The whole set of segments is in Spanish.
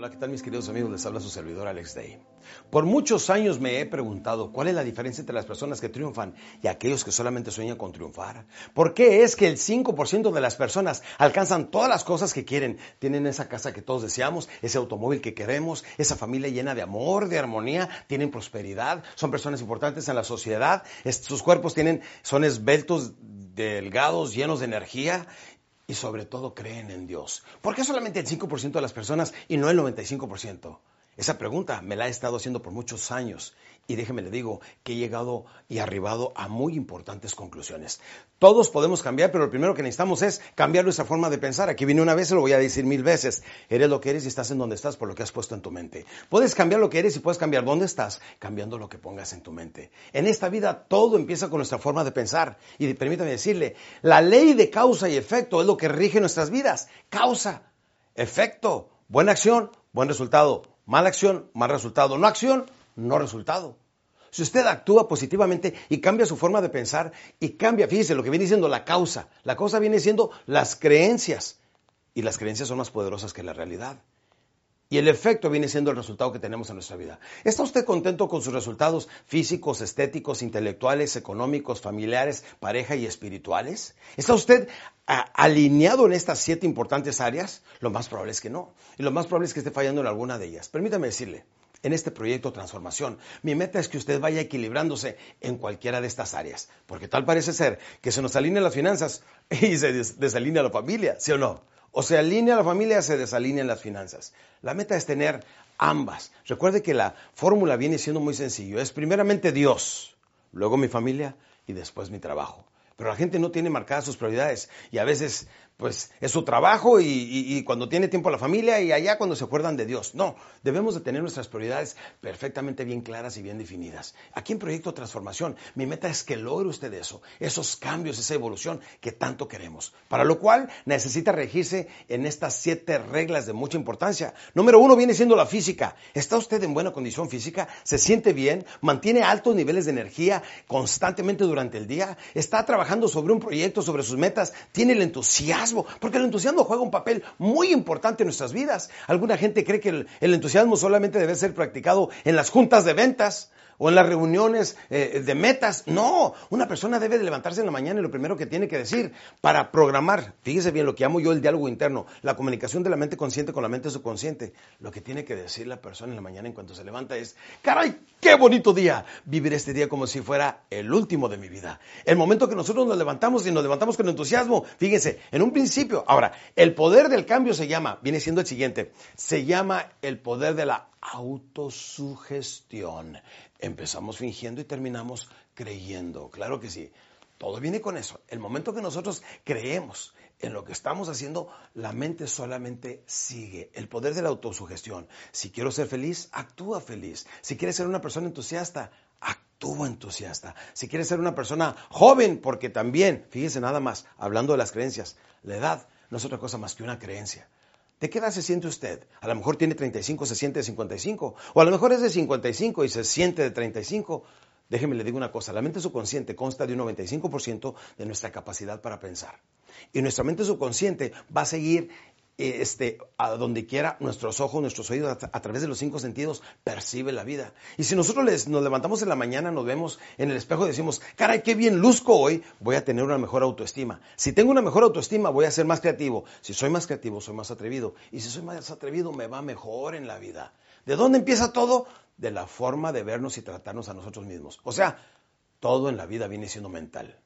Hola, ¿qué tal mis queridos amigos? Les habla su servidor Alex Day. Por muchos años me he preguntado cuál es la diferencia entre las personas que triunfan y aquellos que solamente sueñan con triunfar. ¿Por qué es que el 5% de las personas alcanzan todas las cosas que quieren? Tienen esa casa que todos deseamos, ese automóvil que queremos, esa familia llena de amor, de armonía, tienen prosperidad, son personas importantes en la sociedad, sus cuerpos tienen, son esbeltos, delgados, llenos de energía y sobre todo creen en Dios. ¿Por qué solamente el 5% de las personas y no el 95%? Esa pregunta me la he estado haciendo por muchos años y déjeme le digo que he llegado y arribado a muy importantes conclusiones. Todos podemos cambiar, pero lo primero que necesitamos es cambiar nuestra forma de pensar. Aquí vine una vez y lo voy a decir mil veces. Eres lo que eres y estás en donde estás por lo que has puesto en tu mente. Puedes cambiar lo que eres y puedes cambiar dónde estás cambiando lo que pongas en tu mente. En esta vida todo empieza con nuestra forma de pensar. Y permítame decirle, la ley de causa y efecto es lo que rige nuestras vidas. Causa, efecto, buena acción, buen resultado Mala acción, mal resultado. No acción, no resultado. Si usted actúa positivamente y cambia su forma de pensar y cambia, fíjese lo que viene siendo la causa. La causa viene siendo las creencias. Y las creencias son más poderosas que la realidad. Y el efecto viene siendo el resultado que tenemos en nuestra vida. ¿Está usted contento con sus resultados físicos, estéticos, intelectuales, económicos, familiares, pareja y espirituales? ¿Está usted alineado en estas siete importantes áreas? Lo más probable es que no. Y lo más probable es que esté fallando en alguna de ellas. Permítame decirle, en este proyecto Transformación, mi meta es que usted vaya equilibrándose en cualquiera de estas áreas. Porque tal parece ser que se nos alineen las finanzas y se desalinea la familia, ¿sí o no? O se alinea la familia se desalinean las finanzas. La meta es tener ambas. Recuerde que la fórmula viene siendo muy sencillo. Es primeramente Dios, luego mi familia y después mi trabajo. Pero la gente no tiene marcadas sus prioridades y a veces pues es su trabajo y, cuando tiene tiempo la familia y allá cuando se acuerdan de Dios. No, debemos de tener nuestras prioridades perfectamente bien claras y bien definidas. Aquí en Proyecto Transformación, mi meta es que logre usted eso, esos cambios, esa evolución que tanto queremos. Para lo cual necesita regirse en estas siete reglas de mucha importancia. Número uno viene siendo la física. ¿Está usted en buena condición física? ¿Se siente bien? ¿Mantiene altos niveles de energía constantemente durante el día? ¿Está trabajando sobre un proyecto, sobre sus metas? ¿Tiene el entusiasmo? porque el entusiasmo juega un papel muy importante en nuestras vidas. Alguna gente cree que el, el entusiasmo solamente debe ser practicado en las juntas de ventas o en las reuniones eh, de metas. No, una persona debe de levantarse en la mañana y lo primero que tiene que decir para programar, fíjese bien lo que llamo yo el diálogo interno, la comunicación de la mente consciente con la mente subconsciente. Lo que tiene que decir la persona en la mañana en cuanto se levanta es, caray, qué bonito día, vivir este día como si fuera el último de mi vida. El momento que nosotros nos levantamos y nos levantamos con entusiasmo, fíjese, en un principio, ahora, el poder del cambio se llama, viene siendo el siguiente, se llama el poder de la autosugestión. Empezamos fingiendo y terminamos creyendo. Claro que sí. Todo viene con eso. El momento que nosotros creemos en lo que estamos haciendo, la mente solamente sigue. El poder de la autosugestión. Si quiero ser feliz, actúa feliz. Si quieres ser una persona entusiasta, actúa entusiasta. Si quieres ser una persona joven, porque también, fíjese nada más, hablando de las creencias, la edad no es otra cosa más que una creencia. ¿De qué edad se siente usted? A lo mejor tiene 35, se siente de 55. O a lo mejor es de 55 y se siente de 35. Déjeme le digo una cosa, la mente subconsciente consta de un 95% de nuestra capacidad para pensar. Y nuestra mente subconsciente va a seguir este, a donde quiera nuestros ojos, nuestros oídos, a, través de los cinco sentidos, percibe la vida. Y si nosotros nos levantamos en la mañana, nos vemos en el espejo y decimos, caray, qué bien luzco hoy, voy a tener una mejor autoestima. Si tengo una mejor autoestima, voy a ser más creativo. Si soy más creativo, soy más atrevido. Y si soy más atrevido, me va mejor en la vida. ¿De dónde empieza todo? De la forma de vernos y tratarnos a nosotros mismos. O sea, todo en la vida viene siendo mental.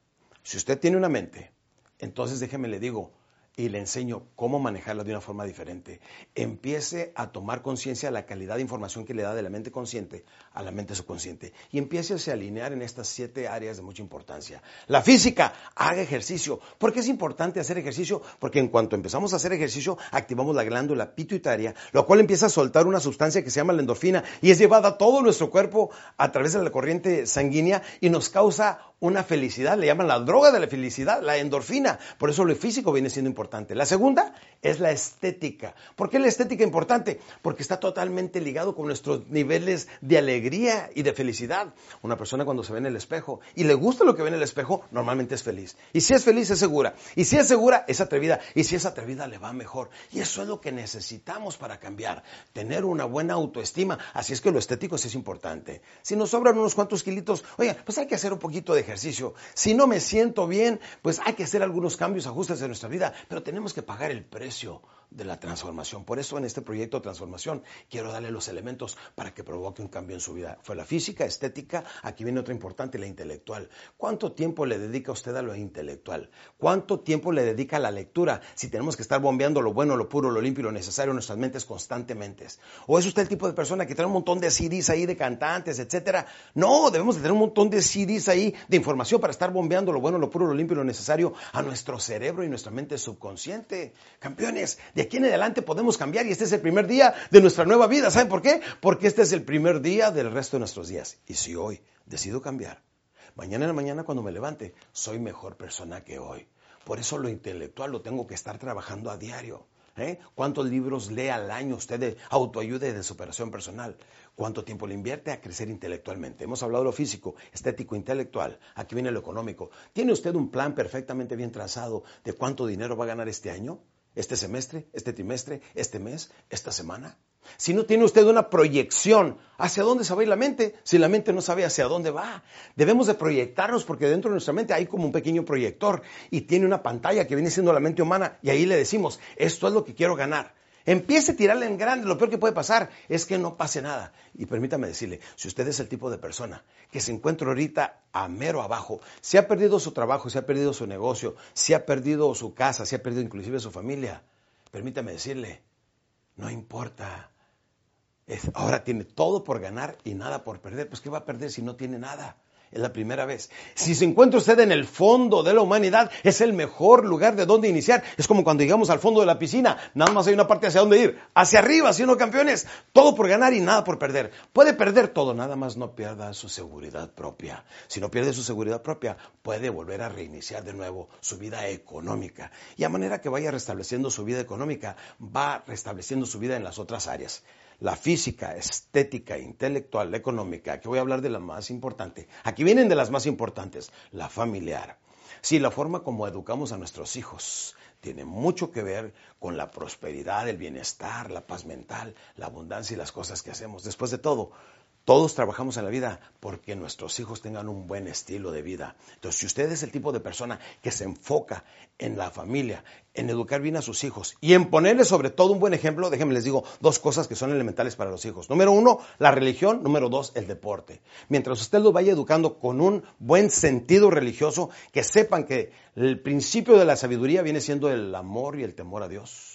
Si usted tiene una mente, entonces déjeme le digo, y le enseño cómo manejarla de una forma diferente. Empiece a tomar conciencia de la calidad de información que le da de la mente consciente a la mente subconsciente y empiece a alinear en estas siete áreas de mucha importancia. La física, haga ejercicio. ¿Por qué es importante hacer ejercicio? Porque en cuanto empezamos a hacer ejercicio, activamos la glándula pituitaria, lo cual empieza a soltar una sustancia que se llama la endorfina y es llevada a todo nuestro cuerpo a través de la corriente sanguínea y nos causa una felicidad, le llaman la droga de la felicidad, la endorfina. Por eso lo físico viene siendo importante. La segunda es la estética. ¿Por qué la estética es importante? Porque está totalmente ligado con nuestros niveles de alegría y de felicidad. Una persona cuando se ve en el espejo y le gusta lo que ve en el espejo, normalmente es feliz. Y si es feliz, es segura. Y si es segura, es atrevida. Y si es atrevida, le va mejor. Y eso es lo que necesitamos para cambiar. Tener una buena autoestima. Así es que lo estético sí es importante. Si nos sobran unos cuantos kilitos, oigan, pues hay que hacer un poquito de ejercicio. Si no me siento bien, pues hay que hacer algunos cambios, ajustes en nuestra vida, tenemos que pagar el precio de la transformación. Por eso en este proyecto de transformación quiero darle los elementos para que provoque un cambio en su vida. Fue la física, estética, aquí viene otra importante, la intelectual. ¿Cuánto tiempo le dedica usted a lo intelectual? ¿Cuánto tiempo le dedica a la lectura si tenemos que estar bombeando lo bueno, lo puro, lo limpio y lo necesario en nuestras mentes constantemente? ¿O es usted el tipo de persona que tiene un montón de CDs ahí de cantantes, etcétera? No, debemos de tener un montón de CDs ahí de información para estar bombeando lo bueno, lo puro, lo limpio y lo necesario a nuestro cerebro y nuestra mente subconsciente. Campeones, de aquí en adelante podemos cambiar y este es el primer día de nuestra nueva vida. ¿Saben por qué? Porque este es el primer día del resto de nuestros días. Y si hoy decido cambiar, mañana en la mañana cuando me levante, soy mejor persona que hoy. Por eso lo intelectual lo tengo que estar trabajando a diario. ¿Eh? ¿Cuántos libros lee al año usted de autoayuda y de superación personal? ¿Cuánto tiempo le invierte a crecer intelectualmente? Hemos hablado de lo físico, estético, intelectual. Aquí viene lo económico. ¿Tiene usted un plan perfectamente bien trazado de cuánto dinero va a ganar este año? Este semestre, este trimestre, este mes, esta semana. Si no tiene usted una proyección hacia dónde se va a ir la mente, si la mente no sabe hacia dónde va, debemos de proyectarnos porque dentro de nuestra mente hay como un pequeño proyector y tiene una pantalla que viene siendo la mente humana y ahí le decimos, esto es lo que quiero ganar. Empiece a tirarle en grande. Lo peor que puede pasar es que no pase nada. Y permítame decirle, si usted es el tipo de persona que se encuentra ahorita a mero abajo, si ha perdido su trabajo, si ha perdido su negocio, si ha perdido su casa, si ha perdido inclusive su familia, permítame decirle, no importa. ahora tiene todo por ganar y nada por perder. Pues ¿qué va a perder si no tiene nada? Es la primera vez. Si se encuentra usted en el fondo de la humanidad, es el mejor lugar de donde iniciar. Es como cuando llegamos al fondo de la piscina, nada más hay una parte hacia dónde ir, hacia arriba, si no campeones, todo por ganar y nada por perder. Puede perder todo, nada más no pierda su seguridad propia. Si no pierde su seguridad propia, puede volver a reiniciar de nuevo su vida económica. Y a manera que vaya restableciendo su vida económica, va restableciendo su vida en las otras áreas la física, estética, intelectual, la económica, aquí voy a hablar de la más importante. Aquí vienen de las más importantes, la familiar. Sí, la forma como educamos a nuestros hijos tiene mucho que ver con la prosperidad, el bienestar, la paz mental, la abundancia y las cosas que hacemos. Después de todo, todos trabajamos en la vida porque nuestros hijos tengan un buen estilo de vida. Entonces, si usted es el tipo de persona que se enfoca en la familia, en educar bien a sus hijos y en ponerles sobre todo un buen ejemplo, déjenme les digo dos cosas que son elementales para los hijos. Número uno, la religión. Número dos, el deporte. Mientras usted los vaya educando con un buen sentido religioso, que sepan que el principio de la sabiduría viene siendo el amor y el temor a Dios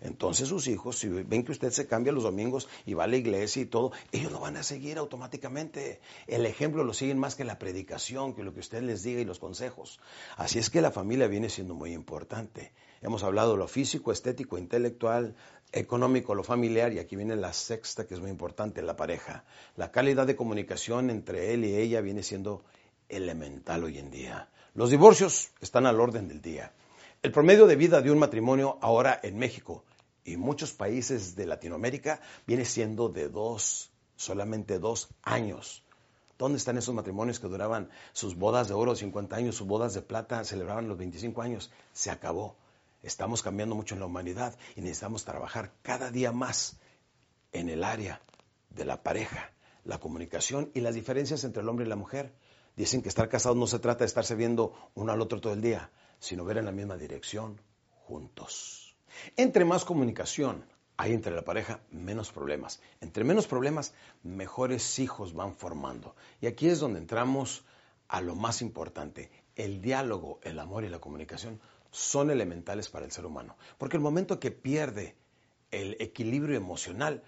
entonces sus hijos, si ven que usted se cambia los domingos y va a la iglesia y todo, ellos lo van a seguir automáticamente. El ejemplo lo siguen más que la predicación, que lo que usted les diga y los consejos. Así es que la familia viene siendo muy importante. Hemos hablado de lo físico, estético, intelectual, económico, lo familiar, y aquí viene la sexta que es muy importante, la pareja. La calidad de comunicación entre él y ella viene siendo elemental hoy en día. Los divorcios están al orden del día. El promedio de vida de un matrimonio ahora en México y muchos países de Latinoamérica viene siendo de dos, solamente dos años. ¿Dónde están esos matrimonios que duraban sus bodas de oro 50 años, sus bodas de plata celebraban los 25 años? Se acabó. Estamos cambiando mucho en la humanidad y necesitamos trabajar cada día más en el área de la pareja, la comunicación y las diferencias entre el hombre y la mujer. Dicen que estar casados no se trata de estarse viendo uno al otro todo el día, sino ver en la misma dirección juntos. Entre más comunicación hay entre la pareja, menos problemas. Entre menos problemas, mejores hijos van formando. Y aquí es donde entramos a lo más importante. El diálogo, el amor y la comunicación son elementales para el ser humano. Porque el momento que pierde el equilibrio emocional,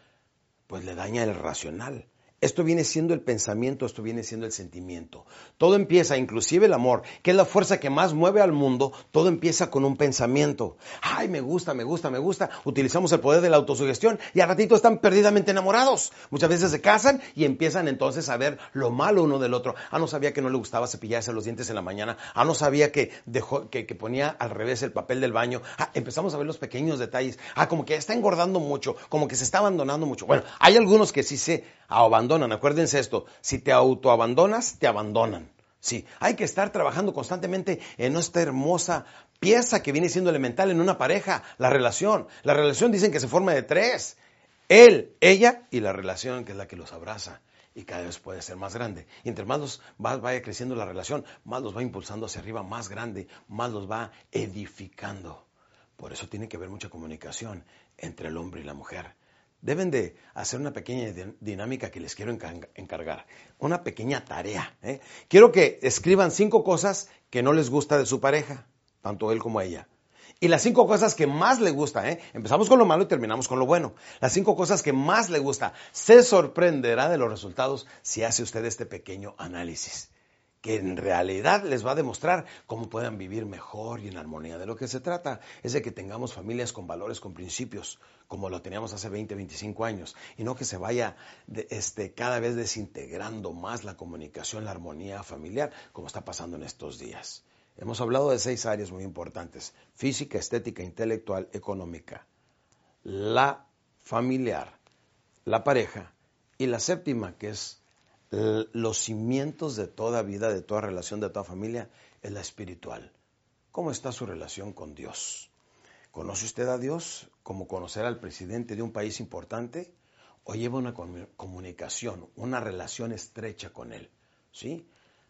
pues le daña el racional. Esto viene siendo el pensamiento, esto viene siendo el sentimiento. Todo empieza, inclusive el amor, que es la fuerza que más mueve al mundo, todo empieza con un pensamiento. Ay, me gusta, me gusta, me gusta. Utilizamos el poder de la autosugestión y a ratito están perdidamente enamorados. Muchas veces se casan y empiezan entonces a ver lo malo uno del otro. Ah, no sabía que no le gustaba cepillarse los dientes en la mañana. Ah, no sabía que, dejó, que ponía al revés el papel del baño. Ah, empezamos a ver los pequeños detalles. Ah, como que está engordando mucho, como que se está abandonando mucho. Bueno, hay algunos que sí se abandonan. Acuérdense esto, si te autoabandonas, te abandonan. Sí, hay que estar trabajando constantemente en esta hermosa pieza que viene siendo elemental en una pareja, la relación. La relación dicen que se forma de tres. Él, ella y la relación que es la que los abraza. Y cada vez puede ser más grande. Y entre más los vaya creciendo la relación, más los va impulsando hacia arriba, más grande, más los va edificando. Por eso tiene que haber mucha comunicación entre el hombre y la mujer deben de hacer una pequeña dinámica que les quiero encargar, una pequeña tarea. ¿eh? Quiero que escriban cinco cosas que no les gusta de su pareja, tanto él como ella. Y las cinco cosas que más le gusta, ¿eh? empezamos con lo malo y terminamos con lo bueno. Las cinco cosas que más le gusta. Se sorprenderá de los resultados si hace usted este pequeño análisis que en realidad les va a demostrar cómo puedan vivir mejor y en armonía. De lo que se trata es de que tengamos familias con valores, con principios, como lo teníamos hace 20, 25 años, y no que se vaya este, cada vez desintegrando más la comunicación, la armonía familiar, como está pasando en estos días. Hemos hablado de seis áreas muy importantes, física, estética, intelectual, económica, la familiar, la pareja, y la séptima, que es los cimientos de toda vida, de toda relación, de toda familia, es la espiritual. ¿Cómo está su relación con Dios? ¿Conoce usted a Dios como conocer al presidente de un país importante? ¿O lleva una comunicación, una relación estrecha con Él? ¿Sí?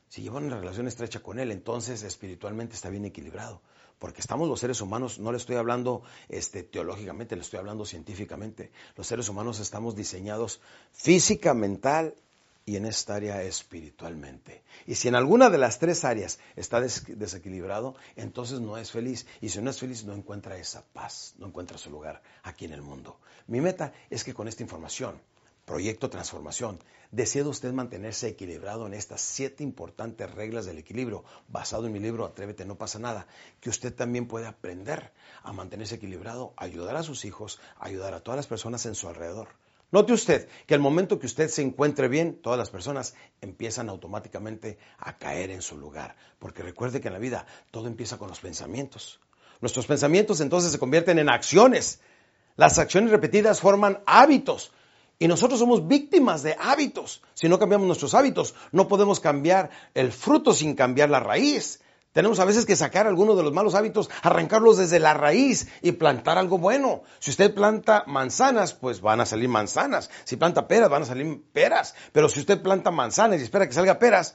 Si lleva una relación estrecha con Él, entonces espiritualmente está bien equilibrado. Porque estamos los seres humanos, no le estoy hablando este, teológicamente, le estoy hablando científicamente. Los seres humanos estamos diseñados física, mental y en esta área espiritualmente. Y si en alguna de las tres áreas está desequilibrado, entonces no es feliz. Y si no es feliz, no encuentra esa paz, no encuentra su lugar aquí en el mundo. Mi meta es que con esta información, proyecto transformación, desea usted mantenerse equilibrado en estas siete importantes reglas del equilibrio, basado en mi libro Atrévete, no pasa nada, que usted también puede aprender a mantenerse equilibrado, ayudar a sus hijos, ayudar a todas las personas en su alrededor Note usted que al momento que usted se encuentre bien, todas las personas empiezan automáticamente a caer en su lugar. Porque recuerde que en la vida todo empieza con los pensamientos. Nuestros pensamientos entonces se convierten en acciones. Las acciones repetidas forman hábitos. Y nosotros somos víctimas de hábitos. Si no cambiamos nuestros hábitos, no podemos cambiar el fruto sin cambiar la raíz. Tenemos a veces que sacar algunos de los malos hábitos, arrancarlos desde la raíz y plantar algo bueno. Si usted planta manzanas, pues van a salir manzanas. Si planta peras, van a salir peras. Pero si usted planta manzanas y espera que salga peras,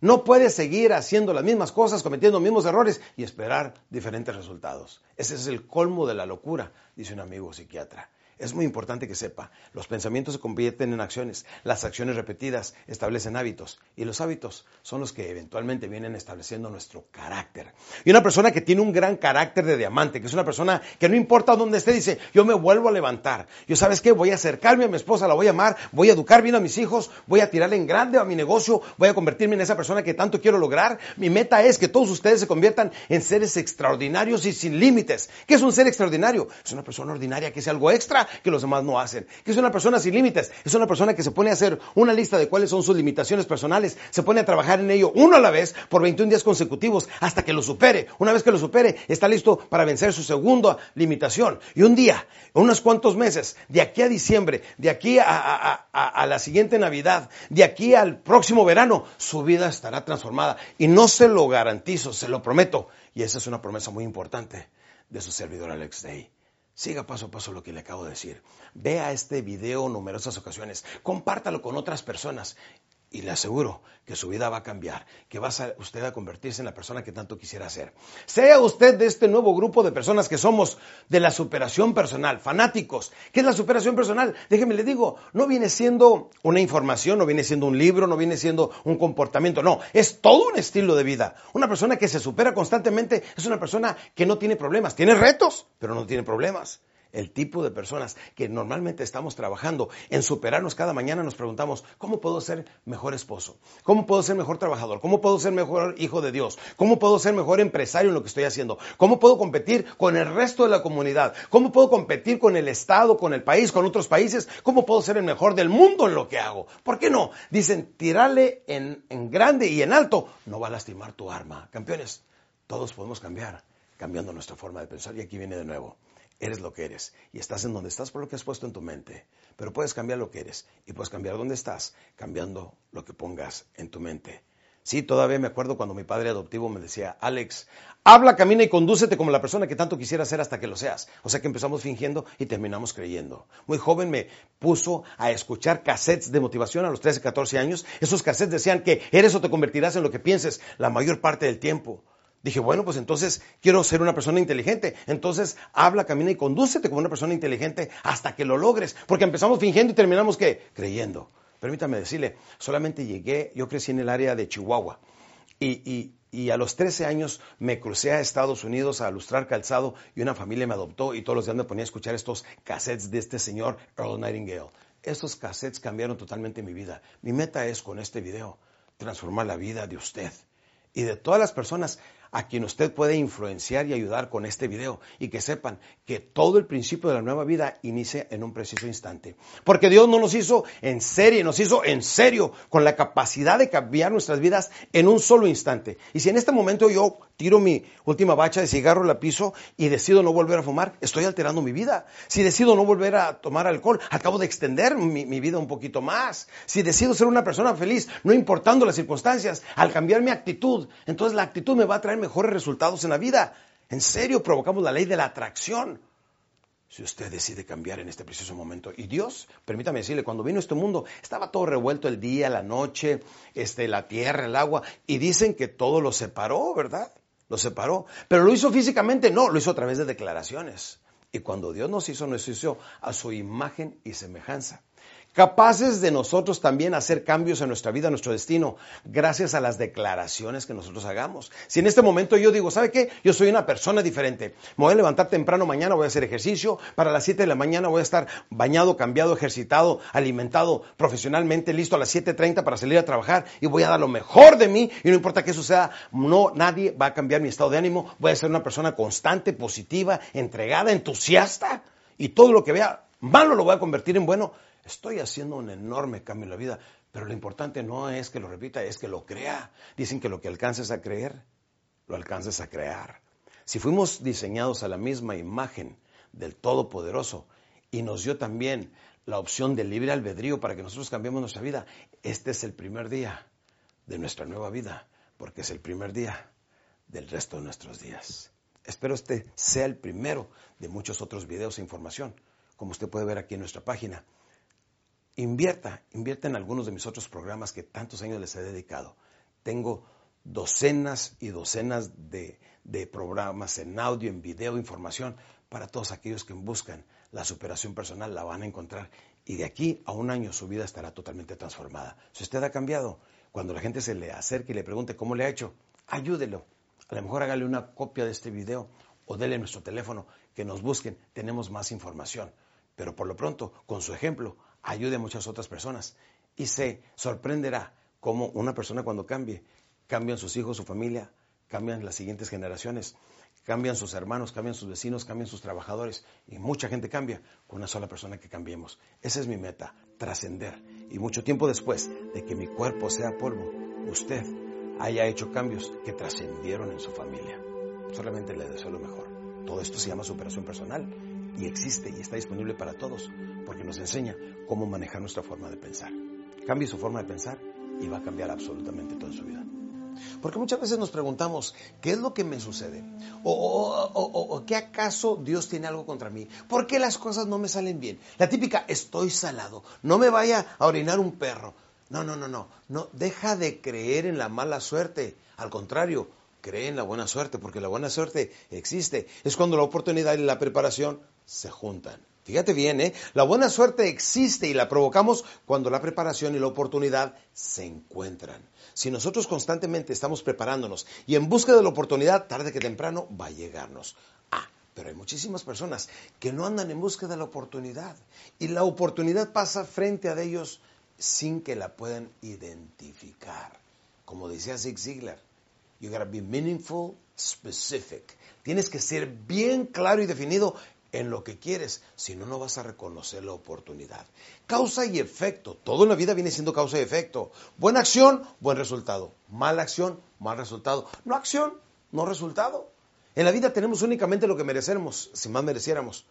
no puede seguir haciendo las mismas cosas, cometiendo los mismos errores y esperar diferentes resultados. Ese es el colmo de la locura, dice un amigo psiquiatra. Es muy importante que sepa, los pensamientos se convierten en acciones, las acciones repetidas establecen hábitos y los hábitos son los que eventualmente vienen estableciendo nuestro carácter. Y una persona que tiene un gran carácter de diamante, que es una persona que no importa dónde esté, dice, yo me vuelvo a levantar, yo sabes qué, voy a acercarme a mi esposa, la voy a amar, voy a educar bien a mis hijos, voy a tirarle en grande a mi negocio, voy a convertirme en esa persona que tanto quiero lograr. Mi meta es que todos ustedes se conviertan en seres extraordinarios y sin límites. ¿Qué es un ser extraordinario? Es una persona ordinaria que es algo extra que los demás no hacen. Que es una persona sin límites. Es una persona que se pone a hacer una lista de cuáles son sus limitaciones personales. Se pone a trabajar en ello uno a la vez por 21 días consecutivos hasta que lo supere. Una vez que lo supere, está listo para vencer su segunda limitación. Y un día, unos cuantos meses, de aquí a diciembre, de aquí a, a la siguiente Navidad, de aquí al próximo verano, su vida estará transformada. Y no se lo garantizo, se lo prometo. Y esa es una promesa muy importante de su servidor Alex Day. Siga paso a paso lo que le acabo de decir. Vea este video numerosas ocasiones. Compártalo con otras personas y le aseguro que su vida va a cambiar, que va a usted a convertirse en la persona que tanto quisiera ser. Sea usted de este nuevo grupo de personas que somos de la superación personal, fanáticos. ¿Qué es la superación personal? Déjeme le digo, no viene siendo una información, no viene siendo un libro, no viene siendo un comportamiento, no, es todo un estilo de vida. Una persona que se supera constantemente es una persona que no tiene problemas, tiene retos, pero no tiene problemas. El tipo de personas que normalmente estamos trabajando en superarnos cada mañana, nos preguntamos, ¿cómo puedo ser mejor esposo? ¿Cómo puedo ser mejor trabajador? ¿Cómo puedo ser mejor hijo de Dios? ¿Cómo puedo ser mejor empresario en lo que estoy haciendo? ¿Cómo puedo competir con el resto de la comunidad? ¿Cómo puedo competir con el Estado, con el país, con otros países? ¿Cómo puedo ser el mejor del mundo en lo que hago? ¿Por qué no? Dicen, tirarle en, en grande y en alto no va a lastimar tu arma. Campeones, todos podemos cambiar, cambiando nuestra forma de pensar. Y aquí viene de nuevo. Eres lo que eres y estás en donde estás por lo que has puesto en tu mente. Pero puedes cambiar lo que eres y puedes cambiar dónde estás cambiando lo que pongas en tu mente. Sí, todavía me acuerdo cuando mi padre adoptivo me decía, Alex, habla, camina y condúcete como la persona que tanto quisiera ser hasta que lo seas. O sea que empezamos fingiendo y terminamos creyendo. Muy joven me puso a escuchar cassettes de motivación a los 13, 14 años. Esos cassettes decían que eres o te convertirás en lo que pienses la mayor parte del tiempo. Dije, bueno, pues entonces quiero ser una persona inteligente. Entonces habla, camina y condúcete como una persona inteligente hasta que lo logres. Porque empezamos fingiendo y terminamos ¿qué? creyendo. Permítame decirle, solamente llegué, yo crecí en el área de Chihuahua. Y, y, a los 13 años me crucé a Estados Unidos a lustrar calzado y una familia me adoptó y todos los días me ponía a escuchar estos cassettes de este señor Earl Nightingale. Estos cassettes cambiaron totalmente mi vida. Mi meta es con este video transformar la vida de usted y de todas las personas a quien usted puede influenciar y ayudar con este video y que sepan que todo el principio de la nueva vida inicia en un preciso instante. Porque Dios no nos hizo en serie, nos hizo en serio con la capacidad de cambiar nuestras vidas en un solo instante. Y si en este momento yo tiro mi última bacha de cigarro, la piso y decido no volver a fumar, estoy alterando mi vida. Si decido no volver a tomar alcohol, acabo de extender mi, mi vida un poquito más. Si decido ser una persona feliz, no importando las circunstancias, al cambiar mi actitud, entonces la actitud me va a traer mejores resultados en la vida. En serio, provocamos la ley de la atracción. Si usted decide cambiar en este preciso momento. Y Dios, permítame decirle, cuando vino este mundo, estaba todo revuelto el día, la noche, este, la tierra, el agua, y dicen que todo lo separó, ¿verdad? Lo separó. Pero lo hizo físicamente, no, lo hizo a través de declaraciones. Y cuando Dios nos hizo, nos hizo a su imagen y semejanza capaces de nosotros también hacer cambios en nuestra vida, en nuestro destino, gracias a las declaraciones que nosotros hagamos. Si en este momento yo digo, ¿sabe qué? Yo soy una persona diferente. Me voy a levantar temprano mañana, voy a hacer ejercicio, para las 7 de la mañana voy a estar bañado, cambiado, ejercitado, alimentado profesionalmente, listo a las 7.30 para salir a trabajar y voy a dar lo mejor de mí y no importa eso sea, no, nadie va a cambiar mi estado de ánimo, voy a ser una persona constante, positiva, entregada, entusiasta y todo lo que vea malo lo voy a convertir en bueno Estoy haciendo un enorme cambio en la vida, pero lo importante no es que lo repita, es que lo crea. Dicen que lo que alcances a creer, lo alcances a crear. Si fuimos diseñados a la misma imagen del Todopoderoso y nos dio también la opción del libre albedrío para que nosotros cambiemos nuestra vida, este es el primer día de nuestra nueva vida, porque es el primer día del resto de nuestros días. Espero este sea el primero de muchos otros videos e información, como usted puede ver aquí en nuestra página invierta, invierta en algunos de mis otros programas que tantos años les he dedicado. Tengo docenas y docenas de, programas en audio, en video, información para todos aquellos que buscan la superación personal, la van a encontrar. Y de aquí a un año su vida estará totalmente transformada. Si usted ha cambiado, cuando la gente se le acerque y le pregunte cómo le ha hecho, ayúdelo. A lo mejor hágale una copia de este video o dele nuestro teléfono, que nos busquen, tenemos más información. Pero por lo pronto, con su ejemplo, ayude a muchas otras personas y se sorprenderá cómo una persona cuando cambie, cambian sus hijos, su familia, cambian las siguientes generaciones, cambian sus hermanos, cambian sus vecinos, cambian sus trabajadores y mucha gente cambia con una sola persona que cambiemos. Esa es mi meta, trascender. Y mucho tiempo después de que mi cuerpo sea polvo, usted haya hecho cambios que trascendieron en su familia. Solamente le deseo lo mejor. Todo esto se llama superación personal y existe y está disponible para todos porque nos enseña cómo manejar nuestra forma de pensar. Cambie su forma de pensar y va a cambiar absolutamente toda su vida. Porque muchas veces nos preguntamos, ¿qué es lo que me sucede? ¿O, qué acaso Dios tiene algo contra mí? ¿Por qué las cosas no me salen bien? La típica, estoy salado, no me vaya a orinar un perro. No, no, no, no, no, deja de creer en la mala suerte. Al contrario, cree en la buena suerte, porque la buena suerte existe. Es cuando la oportunidad y la preparación se juntan. Fíjate bien, ¿eh? La buena suerte existe y la provocamos cuando la preparación y la oportunidad se encuentran. Si nosotros constantemente estamos preparándonos y en busca de la oportunidad, tarde que temprano va a llegarnos. Ah, Pero hay muchísimas personas que no andan en búsqueda de la oportunidad y la oportunidad pasa frente a ellos sin que la puedan identificar. Como decía Zig Ziglar, you gotta be meaningful, specific. Tienes que ser bien claro y definido en lo que quieres, si no, no vas a reconocer la oportunidad. Causa y efecto. Todo en la vida viene siendo causa y efecto. Buena acción, buen resultado. Mala acción, mal resultado. No acción, no resultado. En la vida tenemos únicamente lo que merecemos. Si más mereciéramos,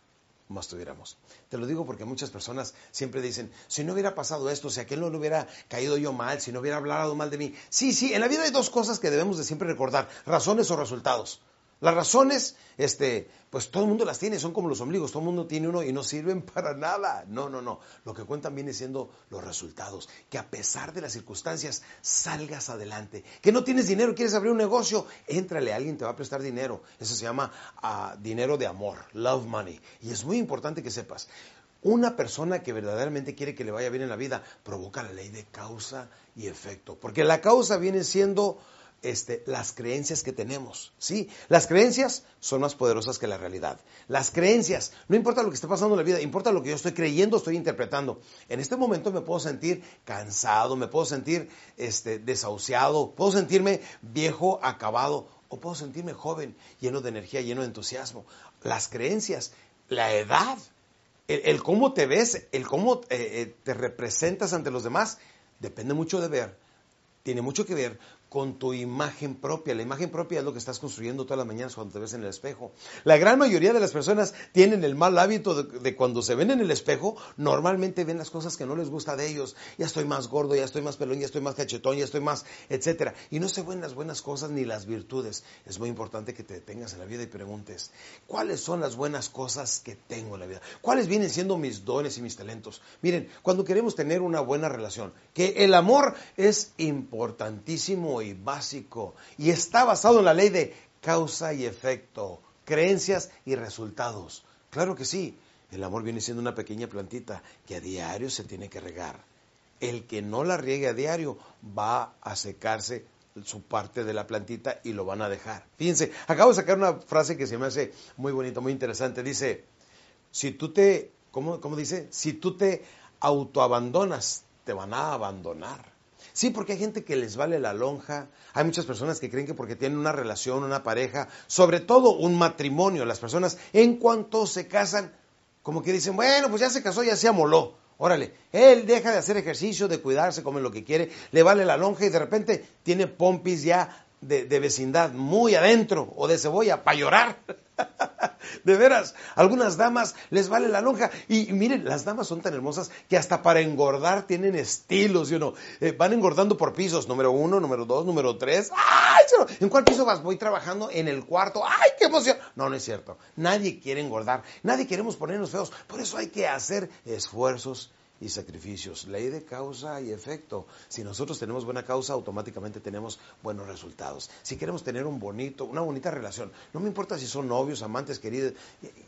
más tuviéramos. Te lo digo porque muchas personas siempre dicen, si no hubiera pasado esto, si aquel no le hubiera caído yo mal, si no hubiera hablado mal de mí. Sí, sí, en la vida hay dos cosas que debemos de siempre recordar, razones o resultados. Las razones, este, pues todo el mundo las tiene, son como los ombligos, todo el mundo tiene uno y no sirven para nada. No, no, no. Lo que cuentan viene siendo los resultados. Que a pesar de las circunstancias salgas adelante. Que no tienes dinero, quieres abrir un negocio, éntrale, alguien te va a prestar dinero. Eso se llama ah, dinero de amor, love money. Y es muy importante que sepas. Una persona que verdaderamente quiere que le vaya bien en la vida provoca la ley de causa y efecto. Porque la causa viene siendo este, las creencias que tenemos. ¿sí? Las creencias son más poderosas que la realidad. Las creencias, no importa lo que esté pasando en la vida, importa lo que yo estoy creyendo, estoy interpretando. En este momento me puedo sentir cansado, me puedo sentir este, desahuciado, puedo sentirme viejo, acabado, o puedo sentirme joven, lleno de energía, lleno de entusiasmo. Las creencias, la edad, el, cómo te ves, el cómo eh, eh, te representas ante los demás, depende mucho de ver, tiene mucho que ver con tu imagen propia. La imagen propia es lo que estás construyendo todas las mañanas cuando te ves en el espejo. La gran mayoría de las personas tienen el mal hábito de, cuando se ven en el espejo, normalmente ven las cosas que no les gusta de ellos. Ya estoy más gordo, ya estoy más pelón, ya estoy más cachetón, ya estoy más, etcétera. Y no se ven las buenas cosas ni las virtudes. Es muy importante que te detengas en la vida y preguntes, ¿cuáles son las buenas cosas que tengo en la vida? ¿Cuáles vienen siendo mis dones y mis talentos? Miren, cuando queremos tener una buena relación, que el amor es importantísimo y básico y está basado en la ley de causa y efecto, creencias y resultados. Claro que sí, el amor viene siendo una pequeña plantita que a diario se tiene que regar. El que no la riegue a diario va a secarse su parte de la plantita y lo van a dejar. Fíjense, acabo de sacar una frase que se me hace muy bonita, muy interesante. Dice, si tú te, ¿cómo, cómo dice? Si tú te autoabandonas, te van a abandonar. Sí, porque hay gente que les vale la lonja, hay muchas personas que creen que porque tienen una relación, una pareja, sobre todo un matrimonio, las personas en cuanto se casan, como que dicen, bueno, pues ya se casó, ya se amoló. Órale, él deja de hacer ejercicio, de cuidarse, come lo que quiere, le vale la lonja y de repente tiene pompis ya de, vecindad muy adentro o de cebolla para llorar. De veras, algunas damas les vale la lonja. Y, miren, las damas son tan hermosas que hasta para engordar tienen estilos, ¿sí eh, van engordando por pisos, número uno, número dos, número tres. ¡Ay! ¿En cuál piso vas? Voy trabajando en el cuarto. ¡Ay, qué emoción! No, no es cierto. Nadie quiere engordar. Nadie queremos ponernos feos. Por eso hay que hacer esfuerzos y sacrificios. Ley de causa y efecto. Si nosotros tenemos buena causa, automáticamente tenemos buenos resultados. Si queremos tener un bonito, una bonita relación, no me importa si son novios, amantes, queridos,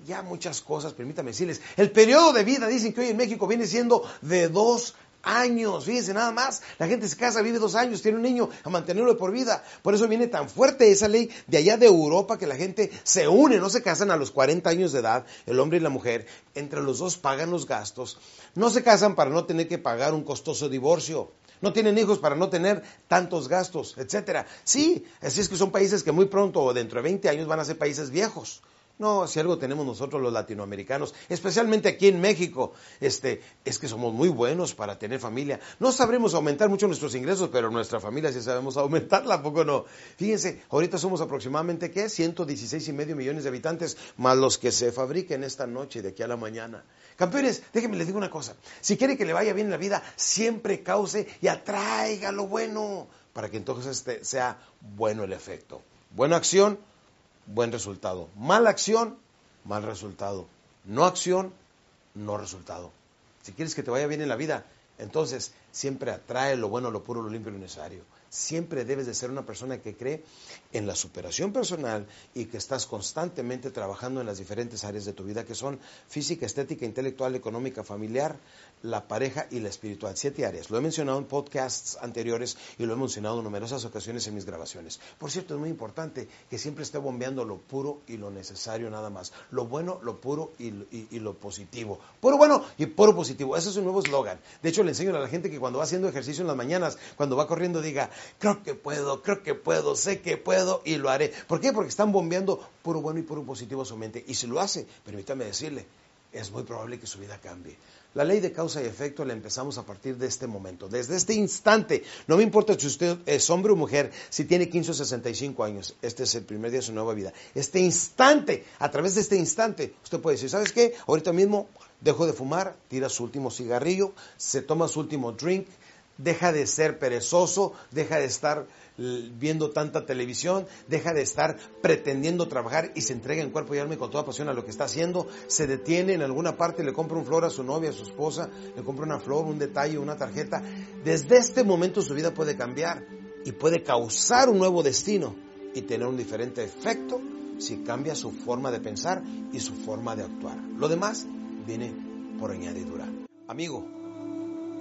ya muchas cosas, permítame decirles. El periodo de vida, dicen que hoy en México viene siendo de dos años, fíjense nada más, la gente se casa, vive dos años, tiene un niño a mantenerlo por vida. Por eso viene tan fuerte esa ley de allá de Europa que la gente se une, no se casan a los 40 años de edad, el hombre y la mujer, entre los dos pagan los gastos, no se casan para no tener que pagar un costoso divorcio. No tienen hijos para no tener tantos gastos, etcétera. Sí, así es que son países que muy pronto o dentro de 20 años van a ser países viejos. No, si algo tenemos nosotros los latinoamericanos, especialmente aquí en México, este, es que somos muy buenos para tener familia. No sabremos aumentar mucho nuestros ingresos, pero nuestra familia sí sabemos aumentarla, poco no? Fíjense, ahorita somos aproximadamente, ¿qué? 116 y medio millones de habitantes, más los que se fabriquen esta noche, de aquí a la mañana. Campeones, déjenme les digo una cosa. Si quiere que le vaya bien en la vida, siempre cause y atraiga lo bueno, para que entonces este sea bueno el efecto. Buena acción, buen resultado. Mala acción, mal resultado. No acción, no resultado. Si quieres que te vaya bien en la vida, entonces siempre atrae lo bueno, lo puro, lo limpio y lo necesario. Siempre debes de ser una persona que cree en la superación personal y que estás constantemente trabajando en las diferentes áreas de tu vida que son física, estética, intelectual, económica, familiar, la pareja y la espiritual. Siete áreas. Lo he mencionado en podcasts anteriores y lo he mencionado en numerosas ocasiones en mis grabaciones. Por cierto, es muy importante que siempre esté bombeando lo puro y lo necesario nada más. Lo bueno, lo puro y, lo positivo. Puro bueno y puro positivo. Ese es un nuevo eslogan. De hecho, le enseño a la gente que cuando va haciendo ejercicio en las mañanas, cuando va corriendo, diga, creo que puedo, creo que puedo, sé que puedo y lo haré. ¿Por qué? Porque están bombeando puro bueno y puro positivo a su mente. Y si lo hace, permítame decirle, es muy probable que su vida cambie. La ley de causa y efecto la empezamos a partir de este momento, desde este instante. No me importa si usted es hombre o mujer, si tiene 15 o 65 años, este es el primer día de su nueva vida. Este instante, a través de este instante, usted puede decir, ¿sabes qué? Ahorita mismo dejo de fumar, tira su último cigarrillo, se toma su último drink, deja de ser perezoso, deja de estar viendo tanta televisión, deja de estar pretendiendo trabajar y se entrega en cuerpo y alma y con toda pasión a lo que está haciendo, se detiene en alguna parte, le compra un flor a su novia, a su esposa, le compra una flor, un detalle, una tarjeta. Desde este momento su vida puede cambiar y puede causar un nuevo destino y tener un diferente efecto si cambia su forma de pensar y su forma de actuar. Lo demás viene por añadidura. Amigo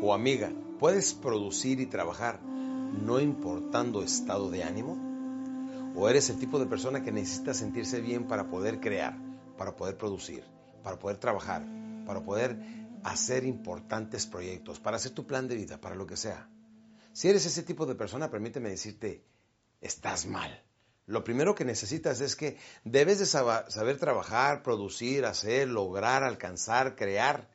o amiga, ¿Puedes producir y trabajar no importando estado de ánimo? ¿O eres el tipo de persona que necesita sentirse bien para poder crear, para poder producir, para poder trabajar, para poder hacer importantes proyectos, para hacer tu plan de vida, para lo que sea? Si eres ese tipo de persona, permíteme decirte, estás mal. Lo primero que necesitas es que debes de saber trabajar, producir, hacer, lograr, alcanzar, crear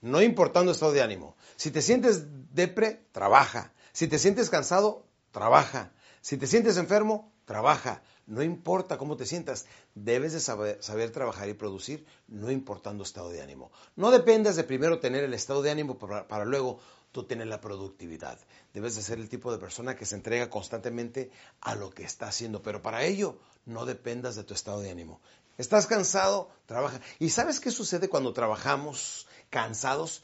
no importando estado de ánimo. Si te sientes depre, trabaja. Si te sientes cansado, trabaja. Si te sientes enfermo, trabaja. No importa cómo te sientas, debes de saber, trabajar y producir, no importando estado de ánimo. No dependas de primero tener el estado de ánimo para, para luego tú tener la productividad. Debes de ser el tipo de persona que se entrega constantemente a lo que está haciendo, pero para ello no dependas de tu estado de ánimo. ¿Estás cansado? Trabaja. ¿Y sabes qué sucede cuando trabajamos cansados,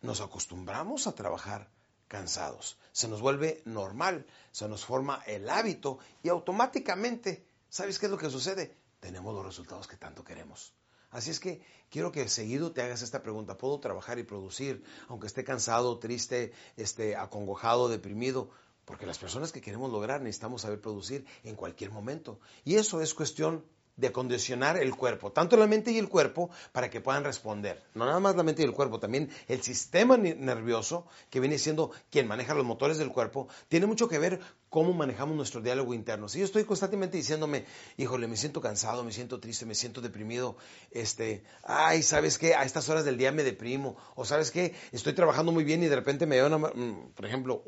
nos acostumbramos a trabajar cansados. Se nos vuelve normal, se nos forma el hábito y automáticamente, ¿sabes qué es lo que sucede? Tenemos los resultados que tanto queremos. Así es que quiero que seguido te hagas esta pregunta. ¿Puedo trabajar y producir aunque esté cansado, triste, esté acongojado, deprimido? Porque las personas que queremos lograr necesitamos saber producir en cualquier momento. Y eso es cuestión de condicionar el cuerpo, tanto la mente y el cuerpo, para que puedan responder. No nada más la mente y el cuerpo, también el sistema nervioso, que viene siendo quien maneja los motores del cuerpo, tiene mucho que ver cómo manejamos nuestro diálogo interno. Si yo estoy constantemente diciéndome, híjole, me siento cansado, me siento triste, me siento deprimido, este, ay, ¿sabes qué? A estas horas del día me deprimo, o ¿sabes qué? Estoy trabajando muy bien y de repente me da una, mm, por ejemplo,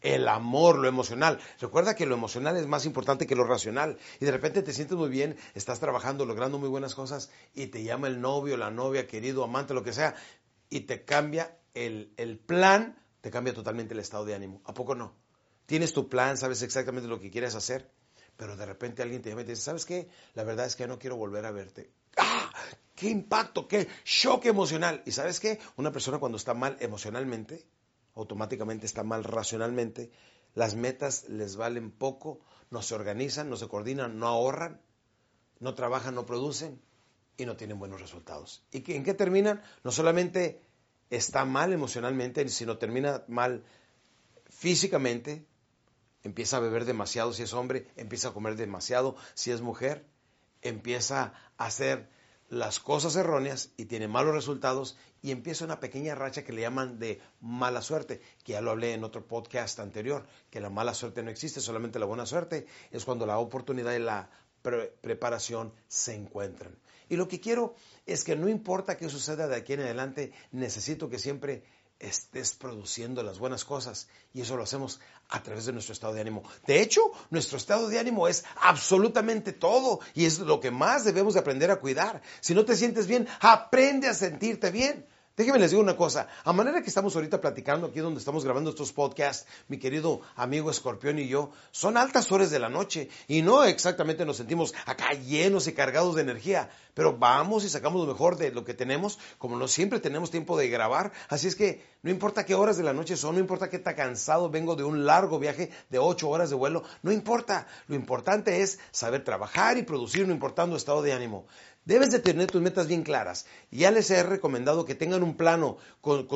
el amor, lo emocional. Recuerda que lo emocional es más importante que lo racional. Y de repente te sientes muy bien, estás trabajando, logrando muy buenas cosas y te llama el novio, la novia, querido, amante, lo que sea, y te cambia el, el plan, te cambia totalmente el estado de ánimo. ¿A poco no? Tienes tu plan, sabes exactamente lo que quieres hacer, pero de repente alguien te llama y te dice, ¿sabes qué? La verdad es que no quiero volver a verte. ¡Ah! ¡Qué impacto! ¡Qué shock emocional! ¿Y sabes qué? Una persona cuando está mal emocionalmente, automáticamente está mal racionalmente, las metas les valen poco, no se organizan, no se coordinan, no ahorran, no trabajan, no producen y no tienen buenos resultados. ¿Y en qué terminan? No solamente está mal emocionalmente, sino termina mal físicamente, empieza a beber demasiado si es hombre, empieza a comer demasiado si es mujer, empieza a hacer las cosas erróneas y tiene malos resultados y empieza una pequeña racha que le llaman de mala suerte, que ya lo hablé en otro podcast anterior, que la mala suerte no existe, solamente la buena suerte es cuando la oportunidad y la preparación se encuentran. Y lo que quiero es que no importa qué suceda de aquí en adelante, necesito que siempre estés produciendo las buenas cosas y eso lo hacemos a través de nuestro estado de ánimo. De hecho, nuestro estado de ánimo es absolutamente todo y es lo que más debemos de aprender a cuidar. Si no te sientes bien, aprende a sentirte bien. Déjenme les digo una cosa, a manera que estamos ahorita platicando aquí donde estamos grabando estos podcasts, mi querido amigo Escorpión y yo, son altas horas de la noche y no exactamente nos sentimos acá llenos y cargados de energía, pero vamos y sacamos lo mejor de lo que tenemos, como no siempre tenemos tiempo de grabar, así es que no importa qué horas de la noche son, no importa qué tan cansado vengo de un largo viaje de ocho horas de vuelo, no importa, lo importante es saber trabajar y producir no importando estado de ánimo. Debes de tener tus metas bien claras. Ya les he recomendado que tengan un plano con,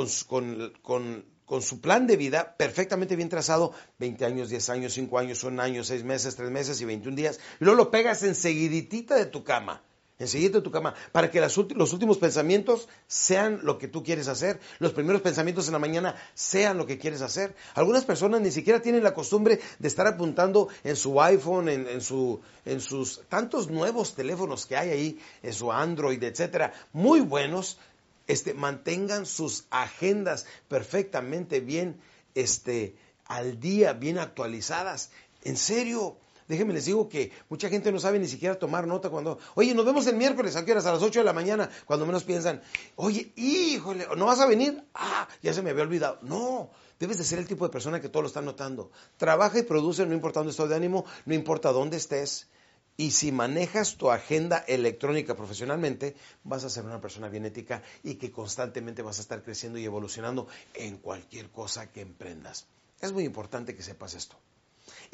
su plan de vida perfectamente bien trazado, 20 años, 10 años, 5 años, 1 año, 6 meses, 3 meses y 21 días, y luego lo pegas enseguiditita de tu cama enseguida tu cama, para que los últimos pensamientos sean lo que tú quieres hacer, los primeros pensamientos en la mañana sean lo que quieres hacer. Algunas personas ni siquiera tienen la costumbre de estar apuntando en su iPhone, en, su, en sus tantos nuevos teléfonos que hay ahí, en su Android, etcétera, muy buenos, este, mantengan sus agendas perfectamente bien, este, al día, bien actualizadas. En serio, Déjenme les digo que mucha gente no sabe ni siquiera tomar nota cuando, oye, nos vemos el miércoles, ¿a qué horas? A las 8 de la mañana, cuando menos piensan, oye, híjole, ¿no vas a venir? Ah, ya se me había olvidado. No, debes de ser el tipo de persona que todo lo está notando. Trabaja y produce, no importa dónde estado de ánimo, no importa dónde estés. Y si manejas tu agenda electrónica profesionalmente, vas a ser una persona bien ética y que constantemente vas a estar creciendo y evolucionando en cualquier cosa que emprendas. Es muy importante que sepas esto.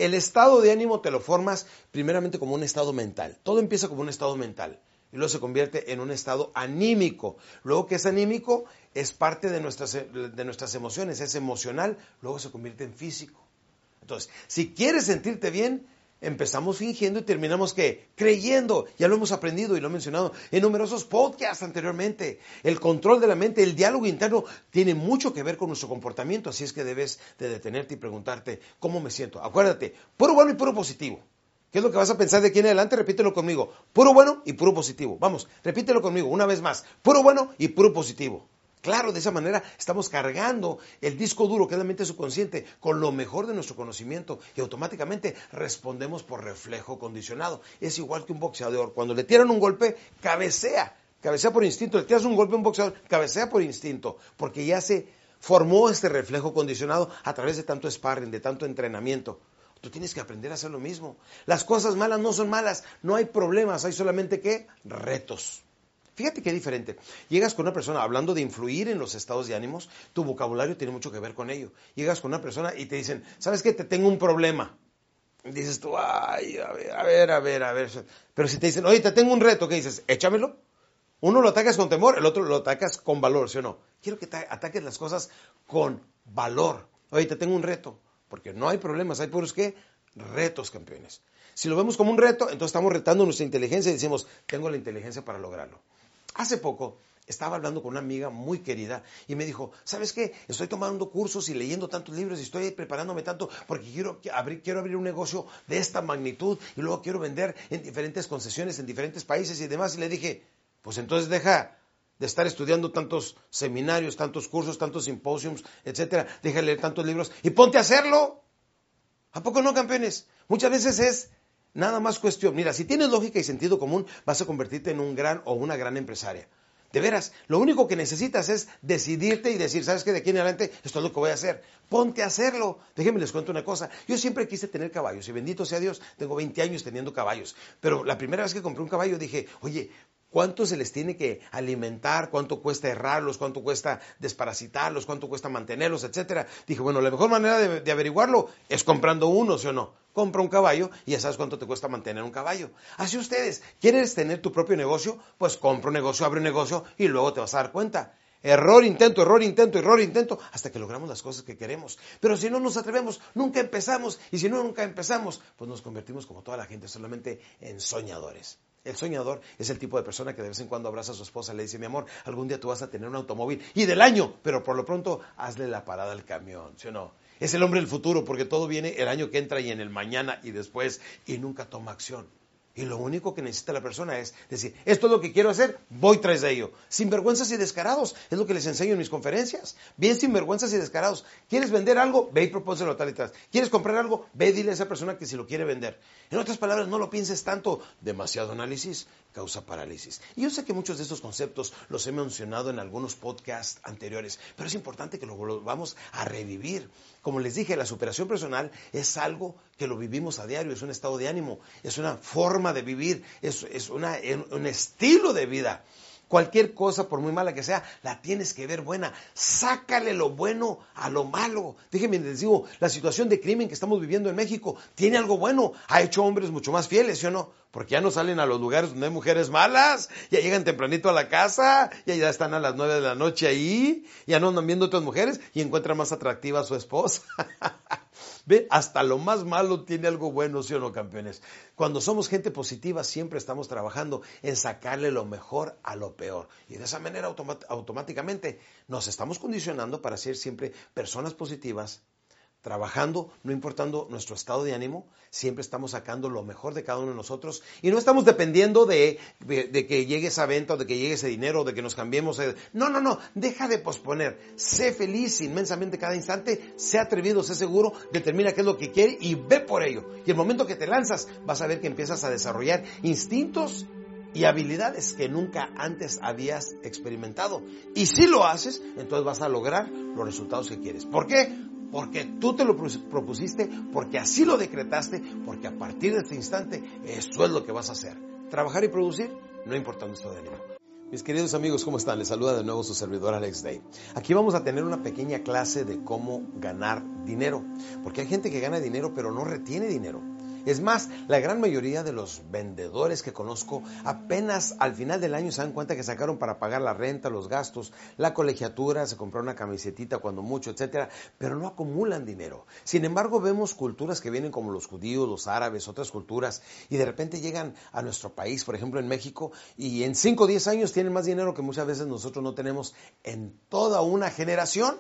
El estado de ánimo te lo formas primeramente como un estado mental. Todo empieza como un estado mental y luego se convierte en un estado anímico. Luego que es anímico es parte de nuestras, de nuestras emociones, es emocional, luego se convierte en físico. Entonces, si quieres sentirte bien, empezamos fingiendo y terminamos que creyendo. Ya lo hemos aprendido y lo he mencionado en numerosos podcasts anteriormente. El control de la mente, el diálogo interno tiene mucho que ver con nuestro comportamiento, así es que debes de detenerte y preguntarte cómo me siento. Acuérdate, puro bueno y puro positivo. ¿Qué es lo que vas a pensar de aquí en adelante? Repítelo conmigo. Puro bueno y puro positivo. Vamos, repítelo conmigo una vez más. Puro bueno y puro positivo. Claro, de esa manera estamos cargando el disco duro, que es la mente subconsciente, con lo mejor de nuestro conocimiento y automáticamente respondemos por reflejo condicionado. Es igual que un boxeador. Cuando le tiran un golpe, cabecea. Cabecea por instinto. Le tiras un golpe a un boxeador, cabecea por instinto. Porque ya se formó este reflejo condicionado a través de tanto sparring, de tanto entrenamiento. Tú tienes que aprender a hacer lo mismo. Las cosas malas no son malas. No hay problemas. Hay solamente que retos. Fíjate qué diferente. Llegas con una persona hablando de influir en los estados de ánimos, tu vocabulario tiene mucho que ver con ello. Llegas con una persona y te dicen, ¿sabes qué? Te tengo un problema. dices tú, ay, a ver, a ver, a ver. Pero si te dicen, oye, te tengo un reto, ¿qué dices? Échamelo. Uno lo atacas con temor, el otro lo atacas con valor, ¿sí o no? Quiero que ataques las cosas con valor. Oye, te tengo un reto, porque no hay problemas, hay puros qué? Retos, campeones. Si lo vemos como un reto, entonces estamos retando nuestra inteligencia y decimos, tengo la inteligencia para lograrlo. Hace poco estaba hablando con una amiga muy querida y me dijo, ¿sabes qué? Estoy tomando cursos y leyendo tantos libros y estoy preparándome tanto porque quiero abrir, quiero abrir un negocio de esta magnitud y luego quiero vender en diferentes concesiones, en diferentes países y demás. Y le dije, pues entonces deja de estar estudiando tantos seminarios, tantos cursos, tantos simposiums, etcétera, deja de leer tantos libros y ponte a hacerlo. ¿A poco no, campeones? Muchas veces es Nada más cuestión. Mira, si tienes lógica y sentido común, vas a convertirte en un gran o una gran empresaria. De veras, lo único que necesitas es decidirte y decir, ¿sabes qué? De aquí en adelante esto es lo que voy a hacer. Ponte a hacerlo. Déjenme les cuento una cosa. Yo siempre quise tener caballos y bendito sea Dios, tengo 20 años teniendo caballos. Pero la primera vez que compré un caballo dije, oye, ¿Cuánto se les tiene que alimentar? ¿Cuánto cuesta errarlos? ¿Cuánto cuesta desparasitarlos? ¿Cuánto cuesta mantenerlos? Etcétera. Dije, bueno, la mejor manera de, de, averiguarlo es comprando uno, ¿sí o no? Compra un caballo y ya sabes cuánto te cuesta mantener un caballo. Así ustedes, ¿quieres tener tu propio negocio? Pues compra un negocio, abre un negocio y luego te vas a dar cuenta. Error, intento, error, intento, error, intento, hasta que logramos las cosas que queremos. Pero si no nos atrevemos, nunca empezamos. Y si no, nunca empezamos, pues nos convertimos como toda la gente, solamente en soñadores. El soñador es el tipo de persona que de vez en cuando abraza a su esposa y le dice, mi amor, algún día tú vas a tener un automóvil y del año, pero por lo pronto hazle la parada al camión, ¿sí o no? Es el hombre del futuro porque todo viene el año que entra y en el mañana y después y nunca toma acción. Y lo único que necesita la persona es decir, esto es lo que quiero hacer, voy tras de ello. Sinvergüenzas y descarados, es lo que les enseño en mis conferencias. Bien sinvergüenzas y descarados. ¿Quieres vender algo? Ve y propóselo tal y tal. ¿Quieres comprar algo? Ve y dile a esa persona que si lo quiere vender. En otras palabras, no lo pienses tanto. Demasiado análisis causa parálisis. Y yo sé que muchos de estos conceptos los he mencionado en algunos podcasts anteriores, pero es importante que lo vamos a revivir. Como les dije, la superación personal es algo que lo vivimos a diario, es un estado de ánimo, es una forma de vivir, es, un estilo de vida. Cualquier cosa, por muy mala que sea, la tienes que ver buena. Sácale lo bueno a lo malo. Déjenme les digo, la situación de crimen que estamos viviendo en México tiene algo bueno. Ha hecho hombres mucho más fieles, ¿sí o no? Porque ya no salen a los lugares donde hay mujeres malas, ya llegan tempranito a la casa, ya, ya están a las nueve de la noche ahí, ya no andan viendo otras mujeres y encuentran más atractiva a su esposa. Ve, hasta lo más malo tiene algo bueno, ¿sí o no, campeones? Cuando somos gente positiva, siempre estamos trabajando en sacarle lo mejor a lo peor. Y de esa manera automáticamente nos estamos condicionando para ser siempre personas positivas trabajando, no importando nuestro estado de ánimo, siempre estamos sacando lo mejor de cada uno de nosotros y no estamos dependiendo de, que llegue esa venta de que llegue ese dinero de que nos cambiemos. No, no, no, deja de posponer. Sé feliz inmensamente cada instante, sé atrevido, sé seguro, determina qué es lo que quiere y ve por ello. Y el momento que te lanzas, vas a ver que empiezas a desarrollar instintos y habilidades que nunca antes habías experimentado. Y si lo haces, entonces vas a lograr los resultados que quieres. ¿Por qué? Porque tú te lo propusiste, porque así lo decretaste, porque a partir de este instante eso es lo que vas a hacer. Trabajar y producir, no importando esto de. Mis queridos amigos, ¿cómo están? Les saluda de nuevo su servidor Alex Day. Aquí vamos a tener una pequeña clase de cómo ganar dinero, porque hay gente que gana dinero pero no retiene dinero. Es más, la gran mayoría de los vendedores que conozco apenas al final del año se dan cuenta que sacaron para pagar la renta, los gastos, la colegiatura, se compró una camisetita cuando mucho, etcétera, pero no acumulan dinero. Sin embargo, vemos culturas que vienen como los judíos, los árabes, otras culturas, y de repente llegan a nuestro país, por ejemplo en México, y en 5 o 10 años tienen más dinero que muchas veces nosotros no tenemos en toda una generación.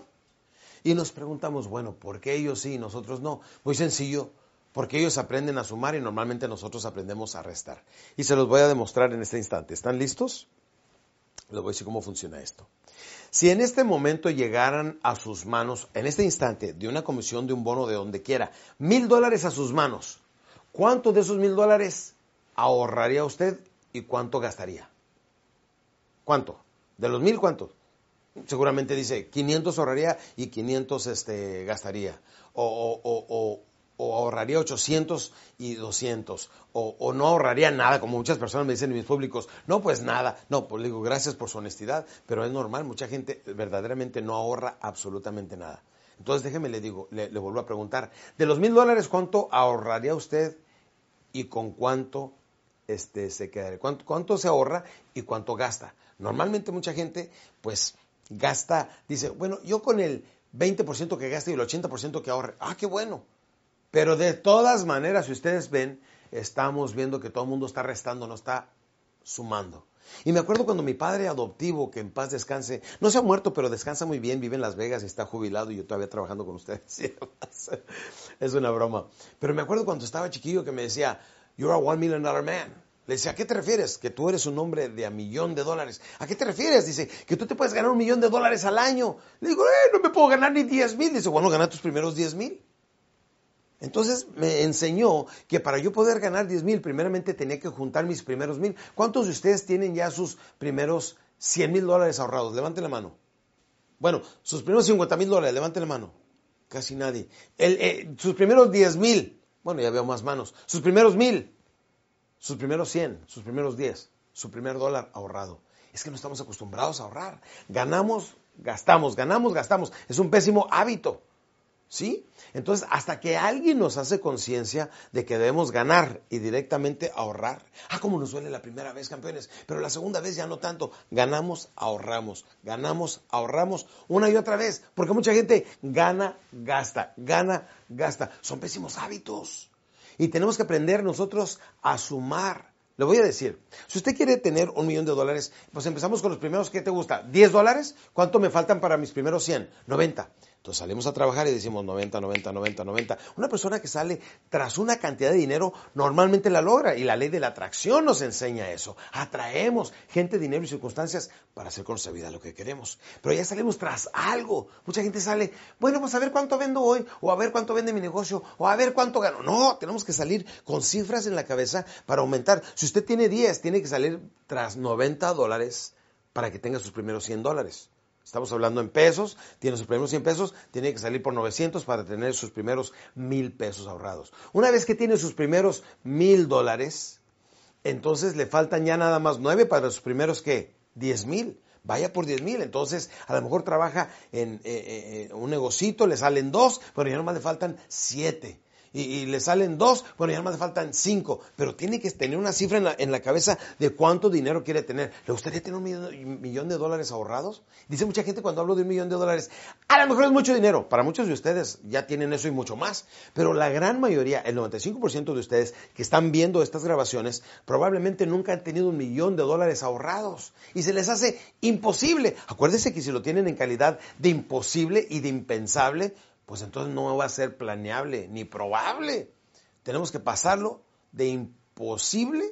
Y nos preguntamos, bueno, ¿por qué ellos sí y nosotros no? Muy sencillo, porque ellos aprenden a sumar y normalmente nosotros aprendemos a restar. Y se los voy a demostrar en este instante. ¿Están listos? Les voy a decir cómo funciona esto. Si en este momento llegaran a sus manos, en este instante, de una comisión, de un bono, de donde quiera, mil dólares a sus manos, ¿cuánto de esos mil dólares ahorraría usted y cuánto gastaría? ¿Cuánto? ¿De los mil cuánto? Seguramente dice 500 ahorraría y 500 este, gastaría. O, o, o ahorraría 800 y 200, o, no ahorraría nada, como muchas personas me dicen en mis públicos, no, pues nada, no, pues digo, gracias por su honestidad, pero es normal, mucha gente verdaderamente no ahorra absolutamente nada. Entonces déjeme, le digo, le, vuelvo a preguntar, de los mil dólares, ¿cuánto ahorraría usted y con cuánto este, se quedaría? ¿Cuánto, ¿Cuánto se ahorra y cuánto gasta? Normalmente mucha gente, pues, gasta, dice, bueno, yo con el 20% que gasta y el 80% que ahorre, ah, qué bueno, pero de todas maneras, si ustedes ven, estamos viendo que todo el mundo está restando, no está sumando. Y me acuerdo cuando mi padre adoptivo, que en paz descanse, no se ha muerto, pero descansa muy bien, vive en Las Vegas y está jubilado y yo todavía trabajando con ustedes. es una broma. Pero me acuerdo cuando estaba chiquillo que me decía, you're a one million dollar man. Le decía, ¿a qué te refieres? Que tú eres un hombre de a millón de dólares. ¿A qué te refieres? Dice, que tú te puedes ganar un millón de dólares al año. Le digo, eh, no me puedo ganar ni diez mil. Dice, bueno, gana tus primeros diez mil. Entonces me enseñó que para yo poder ganar 10 mil, primeramente tenía que juntar mis primeros mil. ¿Cuántos de ustedes tienen ya sus primeros 100 mil dólares ahorrados? Levanten la mano. Bueno, sus primeros 50 mil dólares, levanten la mano. Casi nadie. Eh, sus primeros 10 mil. Bueno, ya veo más manos. Sus primeros mil. Sus primeros 100. Sus primeros 10. Su primer dólar ahorrado. Es que no estamos acostumbrados a ahorrar. Ganamos, gastamos. Ganamos, gastamos. Es un pésimo hábito. ¿Sí? Entonces, hasta que alguien nos hace conciencia de que debemos ganar y directamente ahorrar. Ah, como nos duele la primera vez, campeones, pero la segunda vez ya no tanto. Ganamos, ahorramos, ganamos, ahorramos una y otra vez, porque mucha gente gana, gasta, gana, gasta. Son pésimos hábitos. Y tenemos que aprender nosotros a sumar. Le voy a decir, si usted quiere tener un millón de dólares, pues empezamos con los primeros, ¿qué te gusta? ¿10 dólares? ¿Cuánto me faltan para mis primeros 100? 90. Entonces salimos a trabajar y decimos 90, 90, 90, 90. Una persona que sale tras una cantidad de dinero normalmente la logra y la ley de la atracción nos enseña eso. Atraemos gente, dinero y circunstancias para hacer con nuestra vida lo que queremos. Pero ya salimos tras algo. Mucha gente sale, bueno, pues a ver cuánto vendo hoy, o a ver cuánto vende mi negocio, o a ver cuánto gano. No, tenemos que salir con cifras en la cabeza para aumentar. Si usted tiene 10, tiene que salir tras 90 dólares para que tenga sus primeros 100 dólares. Estamos hablando en pesos, tiene sus primeros 100 pesos, tiene que salir por 900 para tener sus primeros 1000 pesos ahorrados. Una vez que tiene sus primeros 1000 dólares, entonces le faltan ya nada más 9 para sus primeros, ¿qué? 10 mil. Vaya por 10 mil. Entonces, a lo mejor trabaja en eh, eh, un negocito, le salen dos, pero ya nomás le faltan 7 y, le salen dos, bueno, ya más le faltan cinco, pero tiene que tener una cifra en la, en la, cabeza de cuánto dinero quiere tener. ¿Le gustaría tener un millón, de dólares ahorrados? Dice mucha gente cuando hablo de un millón de dólares, a lo mejor es mucho dinero. Para muchos de ustedes ya tienen eso y mucho más, pero la gran mayoría, el 95% de ustedes que están viendo estas grabaciones, probablemente nunca han tenido un millón de dólares ahorrados y se les hace imposible. Acuérdense que si lo tienen en calidad de imposible y de impensable, pues entonces no va a ser planeable ni probable. Tenemos que pasarlo de imposible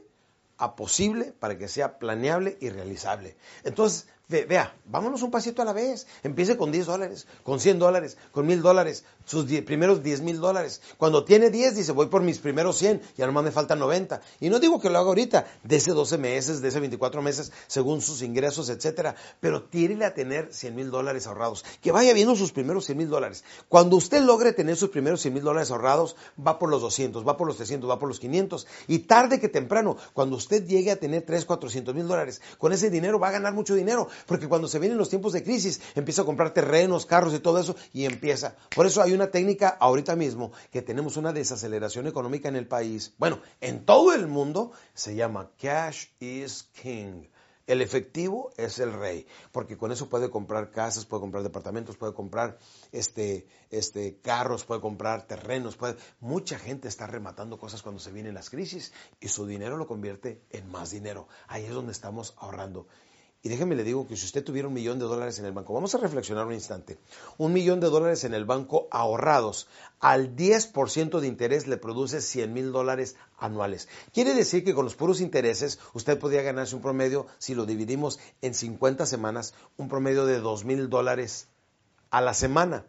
a posible para que sea planeable y realizable. Entonces, vea, vámonos un pasito a la vez. Empiece con 10 dólares, con 100 dólares, con 1000 dólares, sus primeros 10 mil dólares. Cuando tiene 10, dice, voy por mis primeros 100, ya nomás me faltan 90. Y no digo que lo haga ahorita, de ese 12 meses, de ese 24 meses, según sus ingresos, etcétera. Pero tírele a tener 100 mil dólares ahorrados. Que vaya viendo sus primeros 100 mil dólares. Cuando usted logre tener sus primeros 100 mil dólares ahorrados, va por los 200, va por los 300, va por los 500. Y tarde que temprano, cuando usted llegue a tener 3, 400 mil dólares, con ese dinero va a ganar mucho dinero. Porque cuando se vienen los tiempos de crisis, empieza a comprar terrenos, carros y todo eso, y empieza. Por eso hay una técnica ahorita mismo que tenemos una desaceleración económica en el país. Bueno, en todo el mundo se llama Cash is King. El efectivo es el rey, porque con eso puede comprar casas, puede comprar departamentos, puede comprar este, este, carros, puede comprar terrenos, puede... mucha gente está rematando cosas cuando se vienen las crisis y su dinero lo convierte en más dinero. Ahí es donde estamos ahorrando. Y déjeme le digo que si usted tuviera un millón de dólares en el banco, vamos a reflexionar un instante, un millón de dólares en el banco ahorrados, al 10% de interés le produce 100 mil dólares anuales. Quiere decir que con los puros intereses usted podría ganarse un promedio, si lo dividimos en 50 semanas, un promedio de 2 mil dólares a la semana.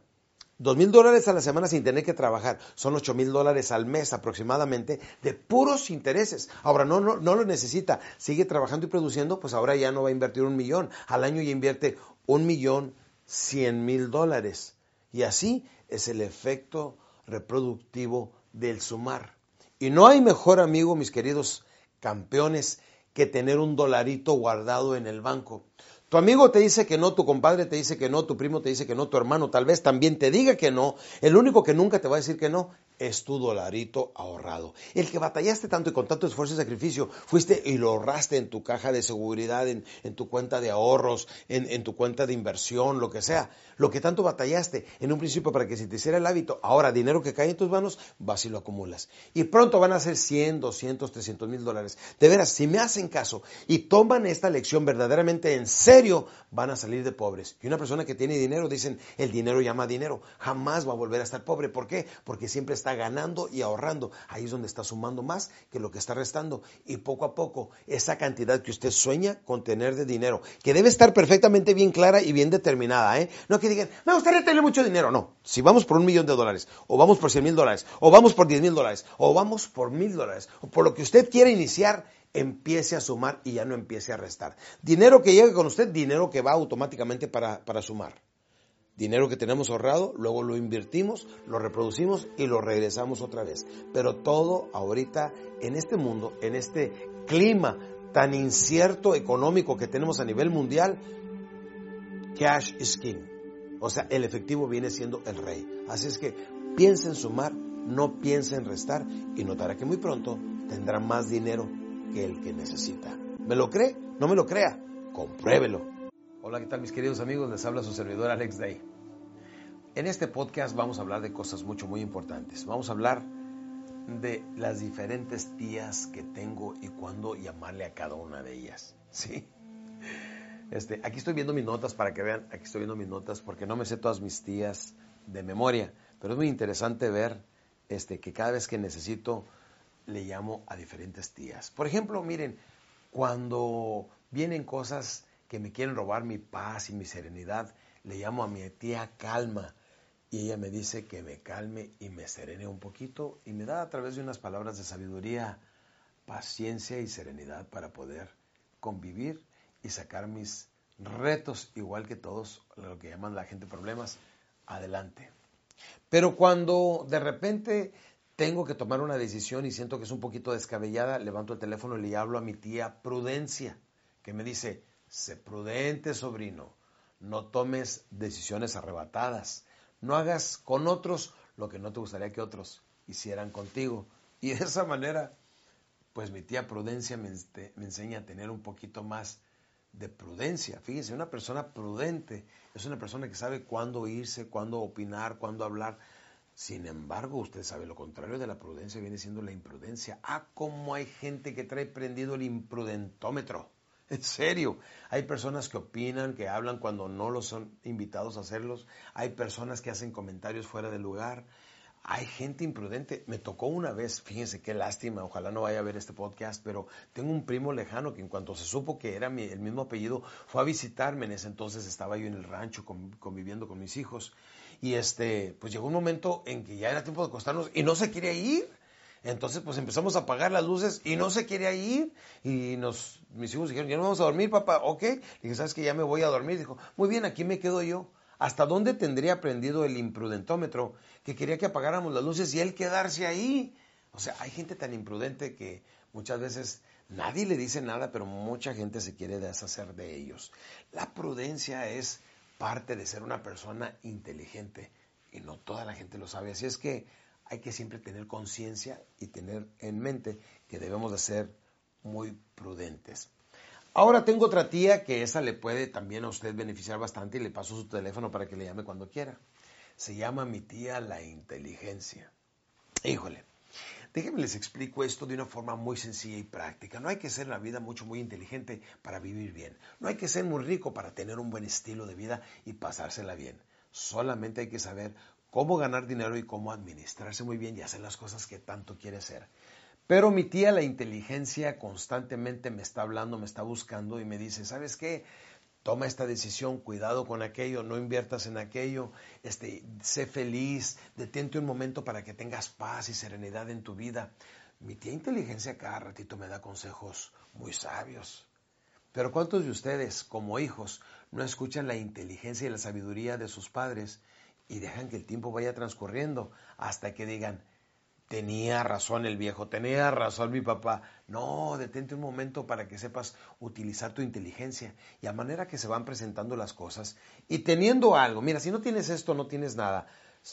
Dos mil dólares a la semana sin tener que trabajar. Son ocho mil dólares al mes aproximadamente de puros intereses. Ahora no, no, no lo necesita. Sigue trabajando y produciendo, pues ahora ya no va a invertir un millón. Al año ya invierte un millón cien mil dólares. Y así es el efecto reproductivo del sumar. Y no hay mejor amigo, mis queridos campeones, que tener un dolarito guardado en el banco. Tu amigo te dice que no, tu compadre te dice que no, tu primo te dice que no, tu hermano tal vez también te diga que no. El único que nunca te va a decir que no es tu dolarito ahorrado. El que batallaste tanto y con tanto esfuerzo y sacrificio, fuiste y lo ahorraste en tu caja de seguridad, en, tu cuenta de ahorros, en, tu cuenta de inversión, lo que sea. Lo que tanto batallaste en un principio para que se te hiciera el hábito, ahora dinero que cae en tus manos, vas y lo acumulas. Y pronto van a ser 100, 200, 300 mil dólares. De veras, si me hacen caso y toman esta lección verdaderamente en serio, van a salir de pobres. Y una persona que tiene dinero, dicen, el dinero llama dinero. Jamás va a volver a estar pobre. ¿Por qué? Porque siempre está ganando y ahorrando. Ahí es donde está sumando más que lo que está restando. Y poco a poco, esa cantidad que usted sueña con tener de dinero, que debe estar perfectamente bien clara y bien determinada, ¿eh? No que digan, me gustaría tener mucho dinero. No, si vamos por un millón de dólares, o vamos por cien mil dólares, o vamos por diez mil dólares, o vamos por mil dólares, o por lo que usted quiera iniciar, empiece a sumar y ya no empiece a restar. Dinero que llegue con usted, dinero que va automáticamente para, para sumar dinero que tenemos ahorrado, luego lo invertimos, lo reproducimos y lo regresamos otra vez. Pero todo ahorita en este mundo, en este clima tan incierto económico que tenemos a nivel mundial, cash is king. O sea, el efectivo viene siendo el rey. Así es que piensa en sumar, no piensa en restar y notará que muy pronto tendrá más dinero que el que necesita. ¿Me lo cree? No me lo crea. Compruébelo. Hola, ¿qué tal mis queridos amigos? Les habla su servidor Alex Day. En este podcast vamos a hablar de cosas mucho, muy importantes. Vamos a hablar de las diferentes tías que tengo y cuándo llamarle a cada una de ellas. ¿Sí? Este, aquí estoy viendo mis notas para que vean, aquí estoy viendo mis notas porque no me sé todas mis tías, de memoria, pero es muy interesante ver este, que cada vez que necesito le llamo a diferentes tías. Por ejemplo, miren, cuando vienen cosas que me quieren robar mi paz y mi serenidad, le llamo a mi tía Calma y ella me dice que me calme y me serene un poquito y me da a través de unas palabras de sabiduría paciencia y serenidad para poder convivir y sacar mis retos, igual que todos, lo que llaman la gente problemas, adelante. Pero cuando de repente tengo que tomar una decisión y siento que es un poquito descabellada, levanto el teléfono y le hablo a mi tía Prudencia, que me dice, sé prudente, sobrino, no tomes decisiones arrebatadas, no hagas con otros lo que no te gustaría que otros hicieran contigo. Y de esa manera pues mi tía Prudencia me, enseña a tener un poquito más de prudencia. Fíjense, una persona prudente es una persona que sabe cuándo irse, cuándo opinar, cuándo hablar. Sin embargo, usted sabe, lo contrario de la prudencia viene siendo la imprudencia. Ah, cómo hay gente que trae prendido el imprudentómetro. En serio, hay personas que opinan, que hablan cuando no los son invitados a hacerlos. Hay personas que hacen comentarios fuera de lugar. Hay gente imprudente. Me tocó una vez, fíjense qué lástima, ojalá no vaya a ver este podcast, pero tengo un primo lejano que en cuanto se supo que era el mismo apellido, fue a visitarme. En ese entonces estaba yo en el rancho conviviendo con mis hijos. Y este, pues llegó un momento en que ya era tiempo de acostarnos y no se quería ir. Entonces, pues empezamos a apagar las luces y no se quería ir. Y nos, mis hijos dijeron, ya no vamos a dormir, papá. Ok. Le dije, ¿sabes que Ya me voy a dormir. Dijo, muy bien, aquí me quedo yo. ¿Hasta dónde tendría prendido el imprudentómetro que quería que apagáramos las luces y él quedarse ahí? O sea, hay gente tan imprudente que muchas veces nadie le dice nada, pero mucha gente se quiere deshacer de ellos. La prudencia es parte de ser una persona inteligente y no toda la gente lo sabe. Así es que hay que siempre tener conciencia y tener en mente que debemos de ser muy prudentes. Ahora tengo otra tía que esa le puede también a usted beneficiar bastante y le paso su teléfono para que le llame cuando quiera. Se llama mi tía la inteligencia. Híjole, déjenme les explico esto de una forma muy sencilla y práctica. No hay que ser en la vida mucho, muy inteligente para vivir bien. No hay que ser muy rico para tener un buen estilo de vida y pasársela bien. Solamente hay que saber cómo ganar dinero y cómo administrarse muy bien y hacer las cosas que tanto quiere hacer. Pero mi tía, la inteligencia, constantemente me está hablando, me está buscando y me dice, ¿sabes qué? Toma esta decisión, cuidado con aquello, no inviertas en aquello, este, sé feliz, detente un momento para que tengas paz y serenidad en tu vida. Mi tía inteligencia cada ratito me da consejos muy sabios. Pero ¿cuántos de ustedes, como hijos, no escuchan la inteligencia y la sabiduría de sus padres y dejan que el tiempo vaya transcurriendo hasta que digan, Tenía razón el viejo, tenía razón mi papá. No, detente un momento para que sepas utilizar tu inteligencia y a manera que se van presentando las cosas y teniendo algo. Mira, si no tienes esto, no tienes nada.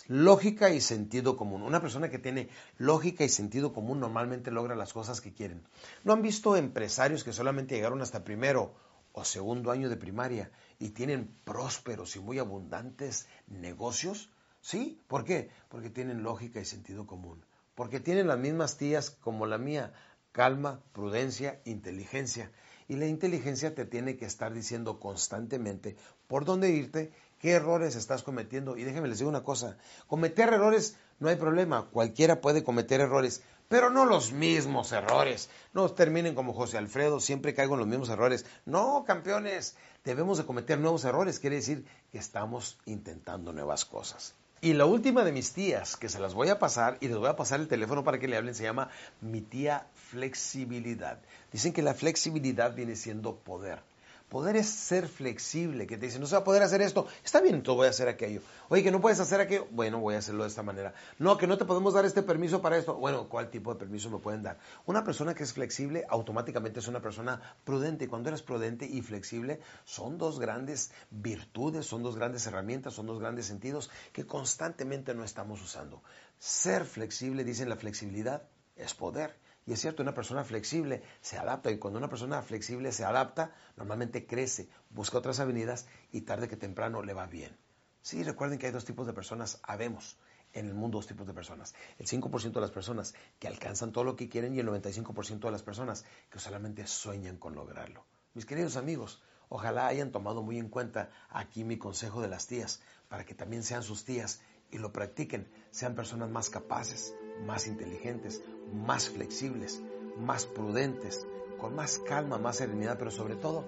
Lógica y sentido común. Una persona que tiene lógica y sentido común normalmente logra las cosas que quieren. ¿No han visto empresarios que solamente llegaron hasta primero o segundo año de primaria y tienen prósperos y muy abundantes negocios? ¿Sí? ¿Por qué? Porque tienen lógica y sentido común porque tienen las mismas tías como la mía, calma, prudencia, inteligencia. Y la inteligencia te tiene que estar diciendo constantemente por dónde irte, qué errores estás cometiendo. Y déjenme les digo una cosa, cometer errores no hay problema, cualquiera puede cometer errores, pero no los mismos errores. No terminen como José Alfredo, siempre caigo en los mismos errores. No, campeones, debemos de cometer nuevos errores, quiere decir que estamos intentando nuevas cosas. Y la última de mis tías, que se las voy a pasar y les voy a pasar el teléfono para que le hablen, se llama mi tía flexibilidad. Dicen que la flexibilidad viene siendo poder. Poder es ser flexible, que te dicen, no se va a poder hacer esto, está bien, tú voy a hacer aquello. Oye, que no puedes hacer aquello, bueno, voy a hacerlo de esta manera. No, que no te podemos dar este permiso para esto, bueno, ¿cuál tipo de permiso me pueden dar? Una persona que es flexible automáticamente es una persona prudente. Y cuando eres prudente y flexible, son dos grandes virtudes, son dos grandes herramientas, son dos grandes sentidos que constantemente no estamos usando. Ser flexible, dicen la flexibilidad, es poder. Y es cierto, una persona flexible se adapta y cuando una persona flexible se adapta, normalmente crece, busca otras avenidas y tarde que temprano le va bien. Sí, recuerden que hay dos tipos de personas, habemos en el mundo dos tipos de personas. El 5% de las personas que alcanzan todo lo que quieren y el 95% de las personas que solamente sueñan con lograrlo. Mis queridos amigos, ojalá hayan tomado muy en cuenta aquí mi consejo de las tías, para que también sean sus tías y lo practiquen, sean personas más capaces, más inteligentes, más flexibles, más prudentes, con más calma, más serenidad, pero sobre todo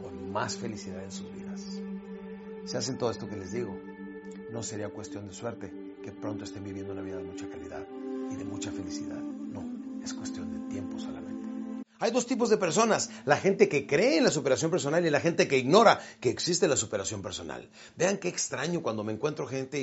con más felicidad en sus vidas. Si hacen todo esto que les digo, no sería cuestión de suerte que pronto estén viviendo una vida de mucha calidad y de mucha felicidad. No, es cuestión de tiempo solamente. Hay dos tipos de personas, la gente que cree en la superación personal y la gente que ignora que existe la superación personal. Vean qué extraño cuando me encuentro gente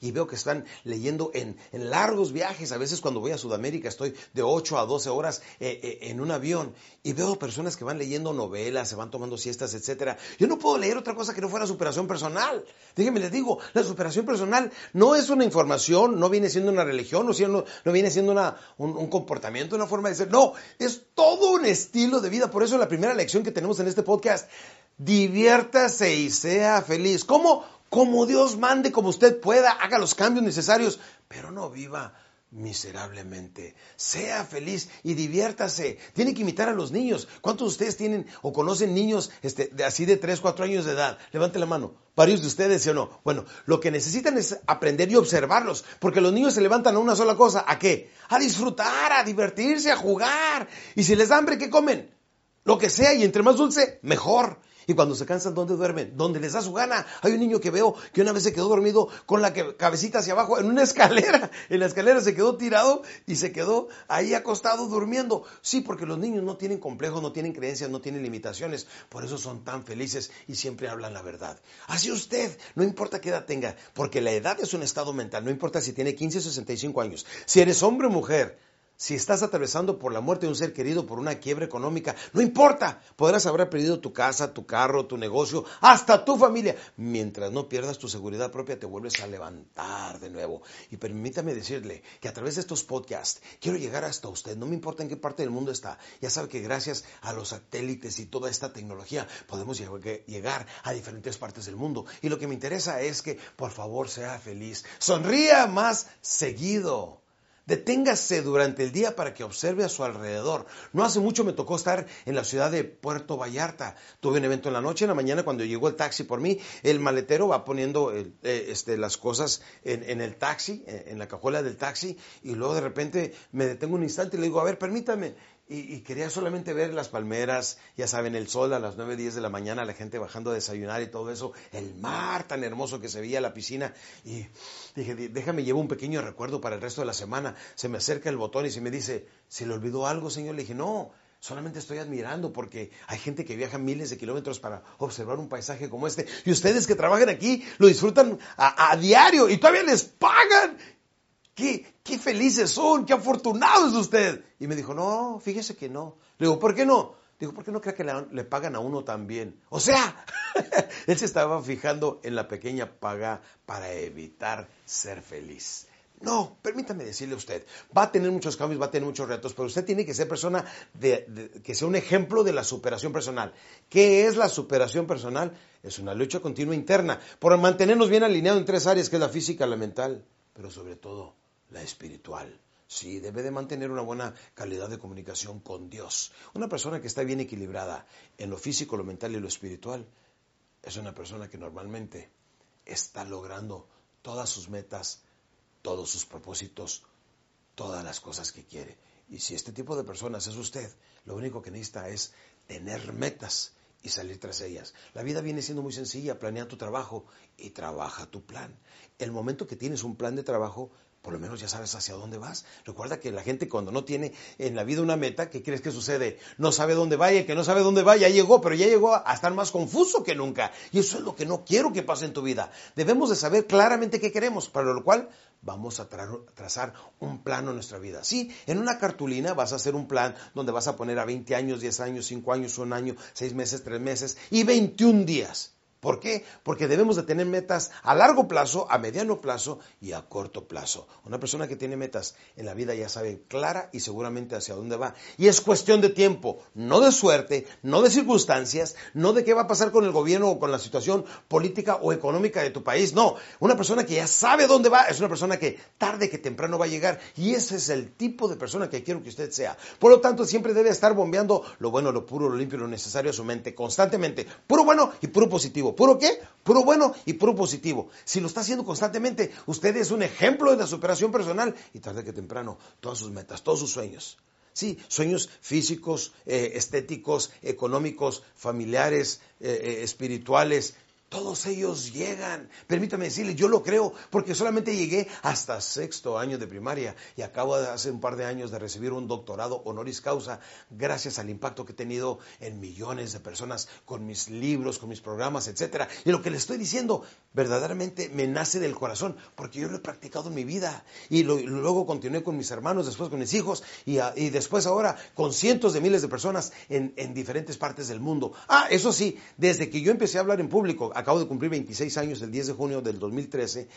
y, veo que están leyendo en, largos viajes. A veces cuando voy a Sudamérica estoy de 8 a 12 horas eh, eh, en un avión y veo personas que van leyendo novelas, se van tomando siestas, etc. Yo no puedo leer otra cosa que no fuera superación personal. Déjenme les digo, la superación personal no es una información, no viene siendo una religión, no, viene siendo un comportamiento, una forma de ser. No, es todo un estilo de vida. Por eso la primera lección que tenemos en este podcast, diviértase y sea feliz. ¿Cómo? Como Dios mande, como usted pueda, haga los cambios necesarios, pero no viva miserablemente. Sea feliz y diviértase. Tiene que imitar a los niños. ¿Cuántos de ustedes tienen o conocen niños este, de, así de 3, 4 años de edad? Levante la mano. Varios de ustedes, ¿sí o no? Bueno, lo que necesitan es aprender y observarlos, porque los niños se levantan a una sola cosa. ¿A qué? A disfrutar, a divertirse, a jugar. Y si les da hambre, ¿qué comen? Lo que sea, y entre más dulce, mejor. Y cuando se cansan, ¿dónde duermen? Donde les da su gana. Hay un niño que veo que una vez se quedó dormido con la cabecita hacia abajo en una escalera. En la escalera se quedó tirado y se quedó ahí acostado durmiendo. Sí, porque los niños no tienen complejos, no tienen creencias, no tienen limitaciones. Por eso son tan felices y siempre hablan la verdad. Así usted, no importa qué edad tenga, porque la edad es un estado mental. No importa si tiene 15 o 65 años. Si eres hombre o mujer, si estás atravesando por la muerte de un ser querido, por una quiebra económica, no importa, podrás haber perdido tu casa, tu carro, tu negocio, hasta tu familia. Mientras no pierdas tu seguridad propia, te vuelves a levantar de nuevo. Y permítame decirle que a través de estos podcasts quiero llegar hasta usted, no me importa en qué parte del mundo está. Ya sabe que gracias a los satélites y toda esta tecnología podemos llegar a diferentes partes del mundo. Y lo que me interesa es que por favor sea feliz, sonría más seguido. Deténgase durante el día para que observe a su alrededor. No hace mucho me tocó estar en la ciudad de Puerto Vallarta. Tuve un evento en la noche, en la mañana cuando llegó el taxi por mí, el maletero va poniendo eh, este, las cosas en, el taxi, en la cajuela del taxi, y luego de repente me detengo un instante y le digo, a ver, permítame y, quería solamente ver las palmeras, ya saben, el sol a las 9, 10 de la mañana, la gente bajando a desayunar y todo eso, el mar tan hermoso que se veía, la piscina, y dije, déjame, llevo un pequeño recuerdo para el resto de la semana. Se me acerca el botón y se me dice, ¿se le olvidó algo, señor? Le dije, no, solamente estoy admirando porque hay gente que viaja miles de kilómetros para observar un paisaje como este, y ustedes que trabajan aquí lo disfrutan a, a diario y todavía les pagan. ¿Qué, qué felices son, qué afortunados es usted. Y me dijo, no, fíjese que no. Le digo, ¿por qué no? Digo, ¿por qué no cree que le, pagan a uno también? O sea, él se estaba fijando en la pequeña paga para evitar ser feliz. No, permítame decirle a usted, va a tener muchos cambios, va a tener muchos retos, pero usted tiene que ser persona que sea un ejemplo de la superación personal. ¿Qué es la superación personal? Es una lucha continua interna por mantenernos bien alineados en tres áreas, que es la física, la mental, pero sobre todo la espiritual. Sí, debe de mantener una buena calidad de comunicación con Dios. Una persona que está bien equilibrada en lo físico, lo mental y lo espiritual es una persona que normalmente está logrando todas sus metas, todos sus propósitos, todas las cosas que quiere. Y si este tipo de personas es usted, lo único que necesita es tener metas y salir tras ellas. La vida viene siendo muy sencilla, planea tu trabajo y trabaja tu plan. El momento que tienes un plan de trabajo, por lo menos ya sabes hacia dónde vas. Recuerda que la gente cuando no tiene en la vida una meta, ¿qué crees que sucede? No sabe dónde vaya, que no sabe dónde va, ya llegó, pero ya llegó a estar más confuso que nunca. Y eso es lo que no quiero que pase en tu vida. Debemos de saber claramente qué queremos, para lo cual vamos a trazar un plan en nuestra vida. Sí, en una cartulina vas a hacer un plan donde vas a poner a 20 años, 10 años, 5 años, 1 año, 6 meses, 3 meses y 21 días. ¿Por qué? Porque debemos de tener metas a largo plazo, a mediano plazo y a corto plazo. Una persona que tiene metas en la vida ya sabe clara y seguramente hacia dónde va. Y es cuestión de tiempo, no de suerte, no de circunstancias, no de qué va a pasar con el gobierno o con la situación política o económica de tu país. No, una persona que ya sabe dónde va es una persona que tarde que temprano va a llegar. Y ese es el tipo de persona que quiero que usted sea. Por lo tanto, siempre debe estar bombeando lo bueno, lo puro, lo limpio, lo necesario a su mente constantemente. Puro bueno y puro positivo ¿Puro qué? Puro bueno y puro positivo. Si lo está haciendo constantemente, usted es un ejemplo de la superación personal y tarde que temprano, todas sus metas, todos sus sueños. Sí, sueños físicos, eh, estéticos, económicos, familiares, eh, eh, espirituales, todos ellos llegan. Permítame decirle, yo lo creo porque solamente llegué hasta sexto año de primaria y acabo de hace un par de años de recibir un doctorado honoris causa gracias al impacto que he tenido en millones de personas con mis libros, con mis programas, etc. Y lo que le estoy diciendo verdaderamente me nace del corazón porque yo lo he practicado en mi vida y, luego continué con mis hermanos, después con mis hijos y, después ahora con cientos de miles de personas en, en diferentes partes del mundo. Ah, eso sí, desde que yo empecé a hablar en público, acabo de cumplir 26 años el 10 de junio del 2013,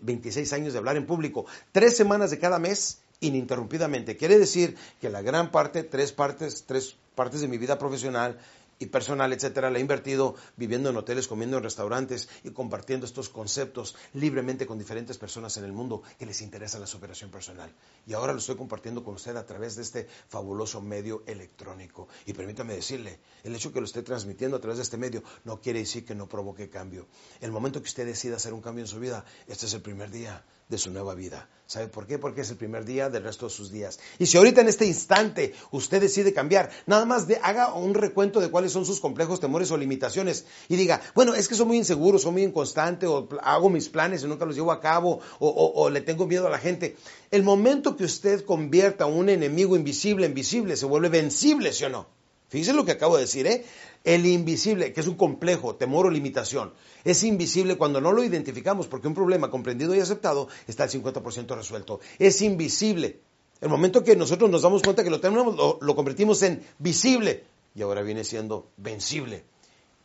26 años de hablar en público, tres semanas de cada mes ininterrumpidamente. Quiere decir que la gran parte, tres partes, tres partes de mi vida profesional y personal, etcétera, la he invertido viviendo en hoteles, comiendo en restaurantes y compartiendo estos conceptos libremente con diferentes personas en el mundo que les interesa la superación personal. Y ahora lo estoy compartiendo con usted a través de este fabuloso medio electrónico. Y permítame decirle, el hecho que lo esté transmitiendo a través de este medio no quiere decir que no provoque cambio. El momento que usted decida hacer un cambio en su vida, este es el primer día de su nueva vida. ¿Sabe por qué? Porque es el primer día del resto de sus días. Y si ahorita en este instante usted decide cambiar, nada más de, haga un recuento de cuáles son sus complejos, temores o limitaciones y diga, bueno, es que soy muy inseguro, soy muy inconstante o hago mis planes y nunca los llevo a cabo o, o le tengo miedo a la gente. El momento que usted convierta a un enemigo invisible en visible, se vuelve vencible, ¿sí o no? Fíjese lo que acabo de decir, ¿eh? El invisible, que es un complejo, temor o limitación, es invisible cuando no lo identificamos, porque un problema comprendido y aceptado está al 50% resuelto. Es invisible. El momento que nosotros nos damos cuenta que lo tenemos, lo, convertimos en visible y ahora viene siendo vencible.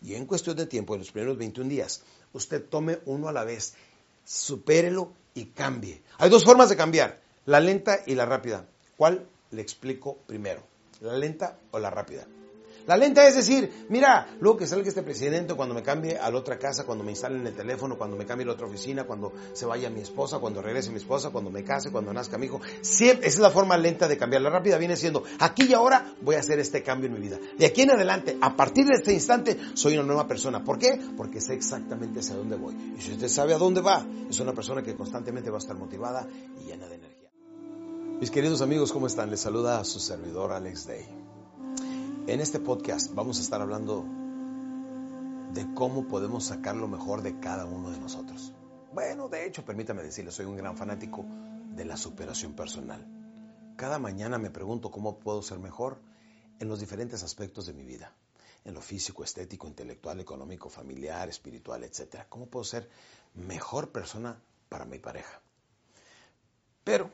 Y en cuestión de tiempo, en los primeros 21 días, usted tome uno a la vez, supérelo y cambie. Hay dos formas de cambiar, la lenta y la rápida. ¿Cuál le explico primero? ¿La lenta o la rápida? La lenta es decir, mira, luego que salga este presidente, cuando me cambie a la otra casa, cuando me instalen el teléfono, cuando me cambie a la otra oficina, cuando se vaya mi esposa, cuando regrese mi esposa, cuando me case, cuando nazca mi hijo. Siempre, esa es la forma lenta de cambiar. La rápida viene siendo, aquí y ahora voy a hacer este cambio en mi vida. De aquí en adelante, a partir de este instante, soy una nueva persona. ¿Por qué? Porque sé exactamente hacia dónde voy. Y si usted sabe a dónde va, es una persona que constantemente va a estar motivada y llena de energía. Mis queridos amigos, ¿cómo están? Les saluda a su servidor Alex Day. En este podcast vamos a estar hablando de cómo podemos sacar lo mejor de cada uno de nosotros. Bueno, de hecho, permítame decirle, soy un gran fanático de la superación personal. Cada mañana me pregunto cómo puedo ser mejor en los diferentes aspectos de mi vida, en lo físico, estético, intelectual, económico, familiar, espiritual, etc. ¿Cómo puedo ser mejor persona para mi pareja? Pero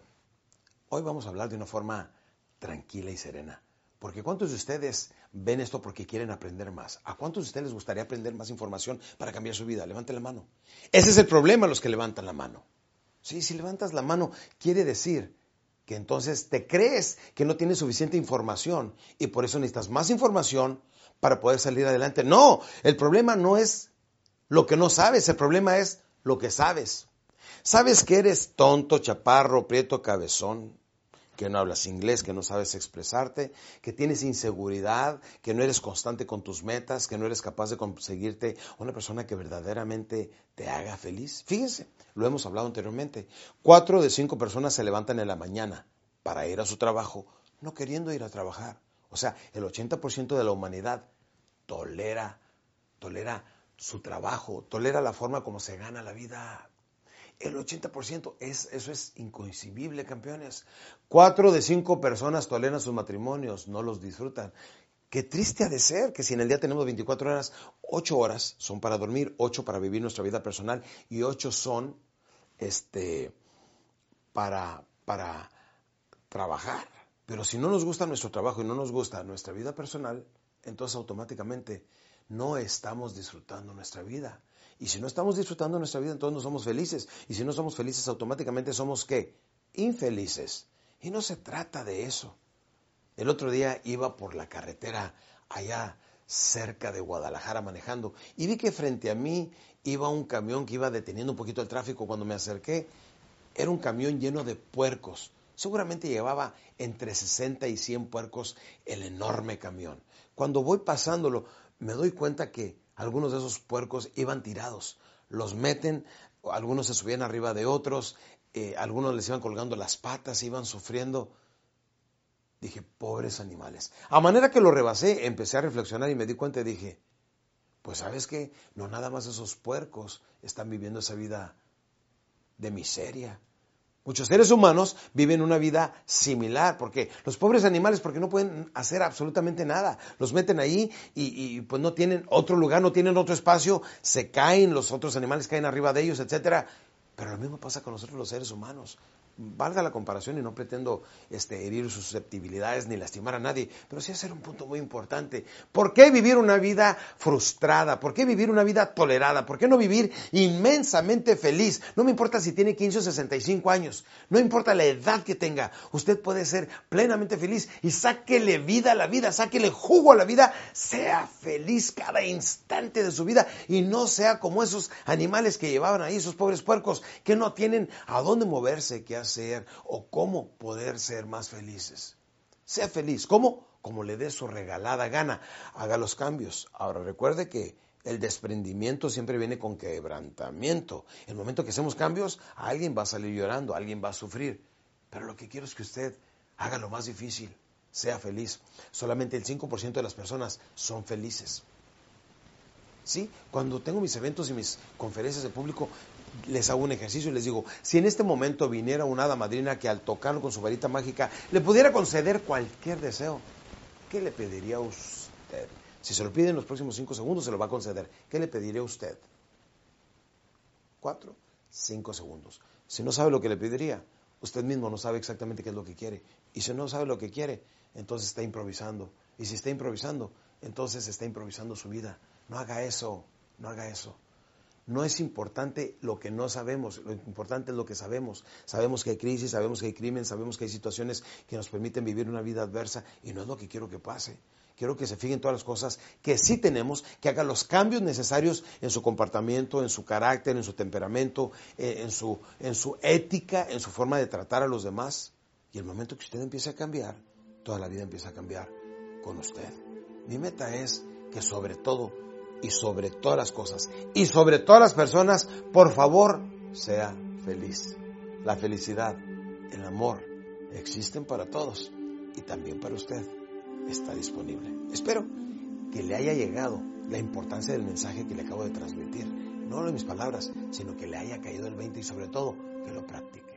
hoy vamos a hablar de una forma tranquila y serena porque ¿cuántos de ustedes ven esto porque quieren aprender más? ¿A cuántos de ustedes les gustaría aprender más información para cambiar su vida? Levanten la mano. Ese es el problema, los que levantan la mano. Sí, si levantas la mano, quiere decir que entonces te crees que no tienes suficiente información y por eso necesitas más información para poder salir adelante. No, el problema no es lo que no sabes, el problema es lo que sabes. Sabes que eres tonto, chaparro, prieto, cabezón, que no hablas inglés, que no sabes expresarte, que tienes inseguridad, que no eres constante con tus metas, que no eres capaz de conseguirte una persona que verdaderamente te haga feliz. Fíjense, lo hemos hablado anteriormente. Cuatro de cinco personas se levantan en la mañana para ir a su trabajo, no queriendo ir a trabajar. O sea, el 80% de la humanidad tolera, tolera su trabajo, tolera la forma como se gana la vida. El 80%, es, eso es incoincidible, campeones. Cuatro de cinco personas toleran sus matrimonios, no los disfrutan. Qué triste ha de ser que si en el día tenemos 24 horas, 8 horas son para dormir, 8 para vivir nuestra vida personal y 8 son este, para, para trabajar. Pero si no nos gusta nuestro trabajo y no nos gusta nuestra vida personal, entonces automáticamente no estamos disfrutando nuestra vida. Y si no estamos disfrutando nuestra vida, entonces no somos felices. Y si no somos felices, automáticamente somos qué? Infelices. Y no se trata de eso. El otro día iba por la carretera allá cerca de Guadalajara manejando y vi que frente a mí iba un camión que iba deteniendo un poquito el tráfico. Cuando me acerqué, era un camión lleno de puercos. Seguramente llevaba entre 60 y 100 puercos el enorme camión. Cuando voy pasándolo, me doy cuenta que algunos de esos puercos iban tirados. Los meten, algunos se subían arriba de otros, eh, algunos les iban colgando las patas, iban sufriendo. Dije, pobres animales. A manera que lo rebasé, empecé a reflexionar y me di cuenta y dije, pues sabes que no nada más esos puercos están viviendo esa vida de miseria. Muchos seres humanos viven una vida similar, porque los pobres animales, porque no pueden hacer absolutamente nada, los meten ahí y, y, pues no tienen otro lugar, no tienen otro espacio, se caen, los otros animales caen arriba de ellos, etcétera. Pero lo mismo pasa con nosotros los seres humanos valga la comparación y no pretendo este, herir susceptibilidades ni lastimar a nadie, pero sí hacer un punto muy importante. ¿Por qué vivir una vida frustrada? ¿Por qué vivir una vida tolerada? ¿Por qué no vivir inmensamente feliz? No me importa si tiene 15 o 65 años, no importa la edad que tenga, usted puede ser plenamente feliz y sáquele vida a la vida, sáquele jugo a la vida, sea feliz cada instante de su vida y no sea como esos animales que llevaban ahí, esos pobres puercos, que no tienen a dónde moverse, que hacer o cómo poder ser más felices. Sea feliz. ¿Cómo? Como le dé su regalada gana. Haga los cambios. Ahora recuerde que el desprendimiento siempre viene con quebrantamiento. El momento que hacemos cambios, alguien va a salir llorando, alguien va a sufrir. Pero lo que quiero es que usted haga lo más difícil, sea feliz. Solamente el 5% de las personas son felices. ¿Sí? Cuando tengo mis eventos y mis conferencias de público, les hago un ejercicio y les digo, si en este momento viniera una hada madrina que al tocarlo con su varita mágica le pudiera conceder cualquier deseo, ¿qué le pediría a usted? Si se lo pide en los próximos cinco segundos, se lo va a conceder. ¿Qué le pediría a usted? Cuatro, cinco segundos. Si no sabe lo que le pediría, usted mismo no sabe exactamente qué es lo que quiere. Y si no sabe lo que quiere, entonces está improvisando. Y si está improvisando, entonces está improvisando su vida. No haga eso, no haga eso. No es importante lo que no sabemos, lo importante es lo que sabemos. Sabemos que hay crisis, sabemos que hay crimen, sabemos que hay situaciones que nos permiten vivir una vida adversa y no es lo que quiero que pase. Quiero que se fijen todas las cosas que sí tenemos, que haga los cambios necesarios en su comportamiento, en su carácter, en su temperamento, eh, en su, en su ética, en su forma de tratar a los demás. Y el momento que usted empiece a cambiar, toda la vida empieza a cambiar con usted. Mi meta es que sobre todo y sobre todas las cosas y sobre todas las personas, por favor, sea feliz. La felicidad, el amor, existen para todos y también para usted. Está disponible. Espero que le haya llegado la importancia del mensaje que le acabo de transmitir. No de mis palabras, sino que le haya caído el 20 y sobre todo que lo practique.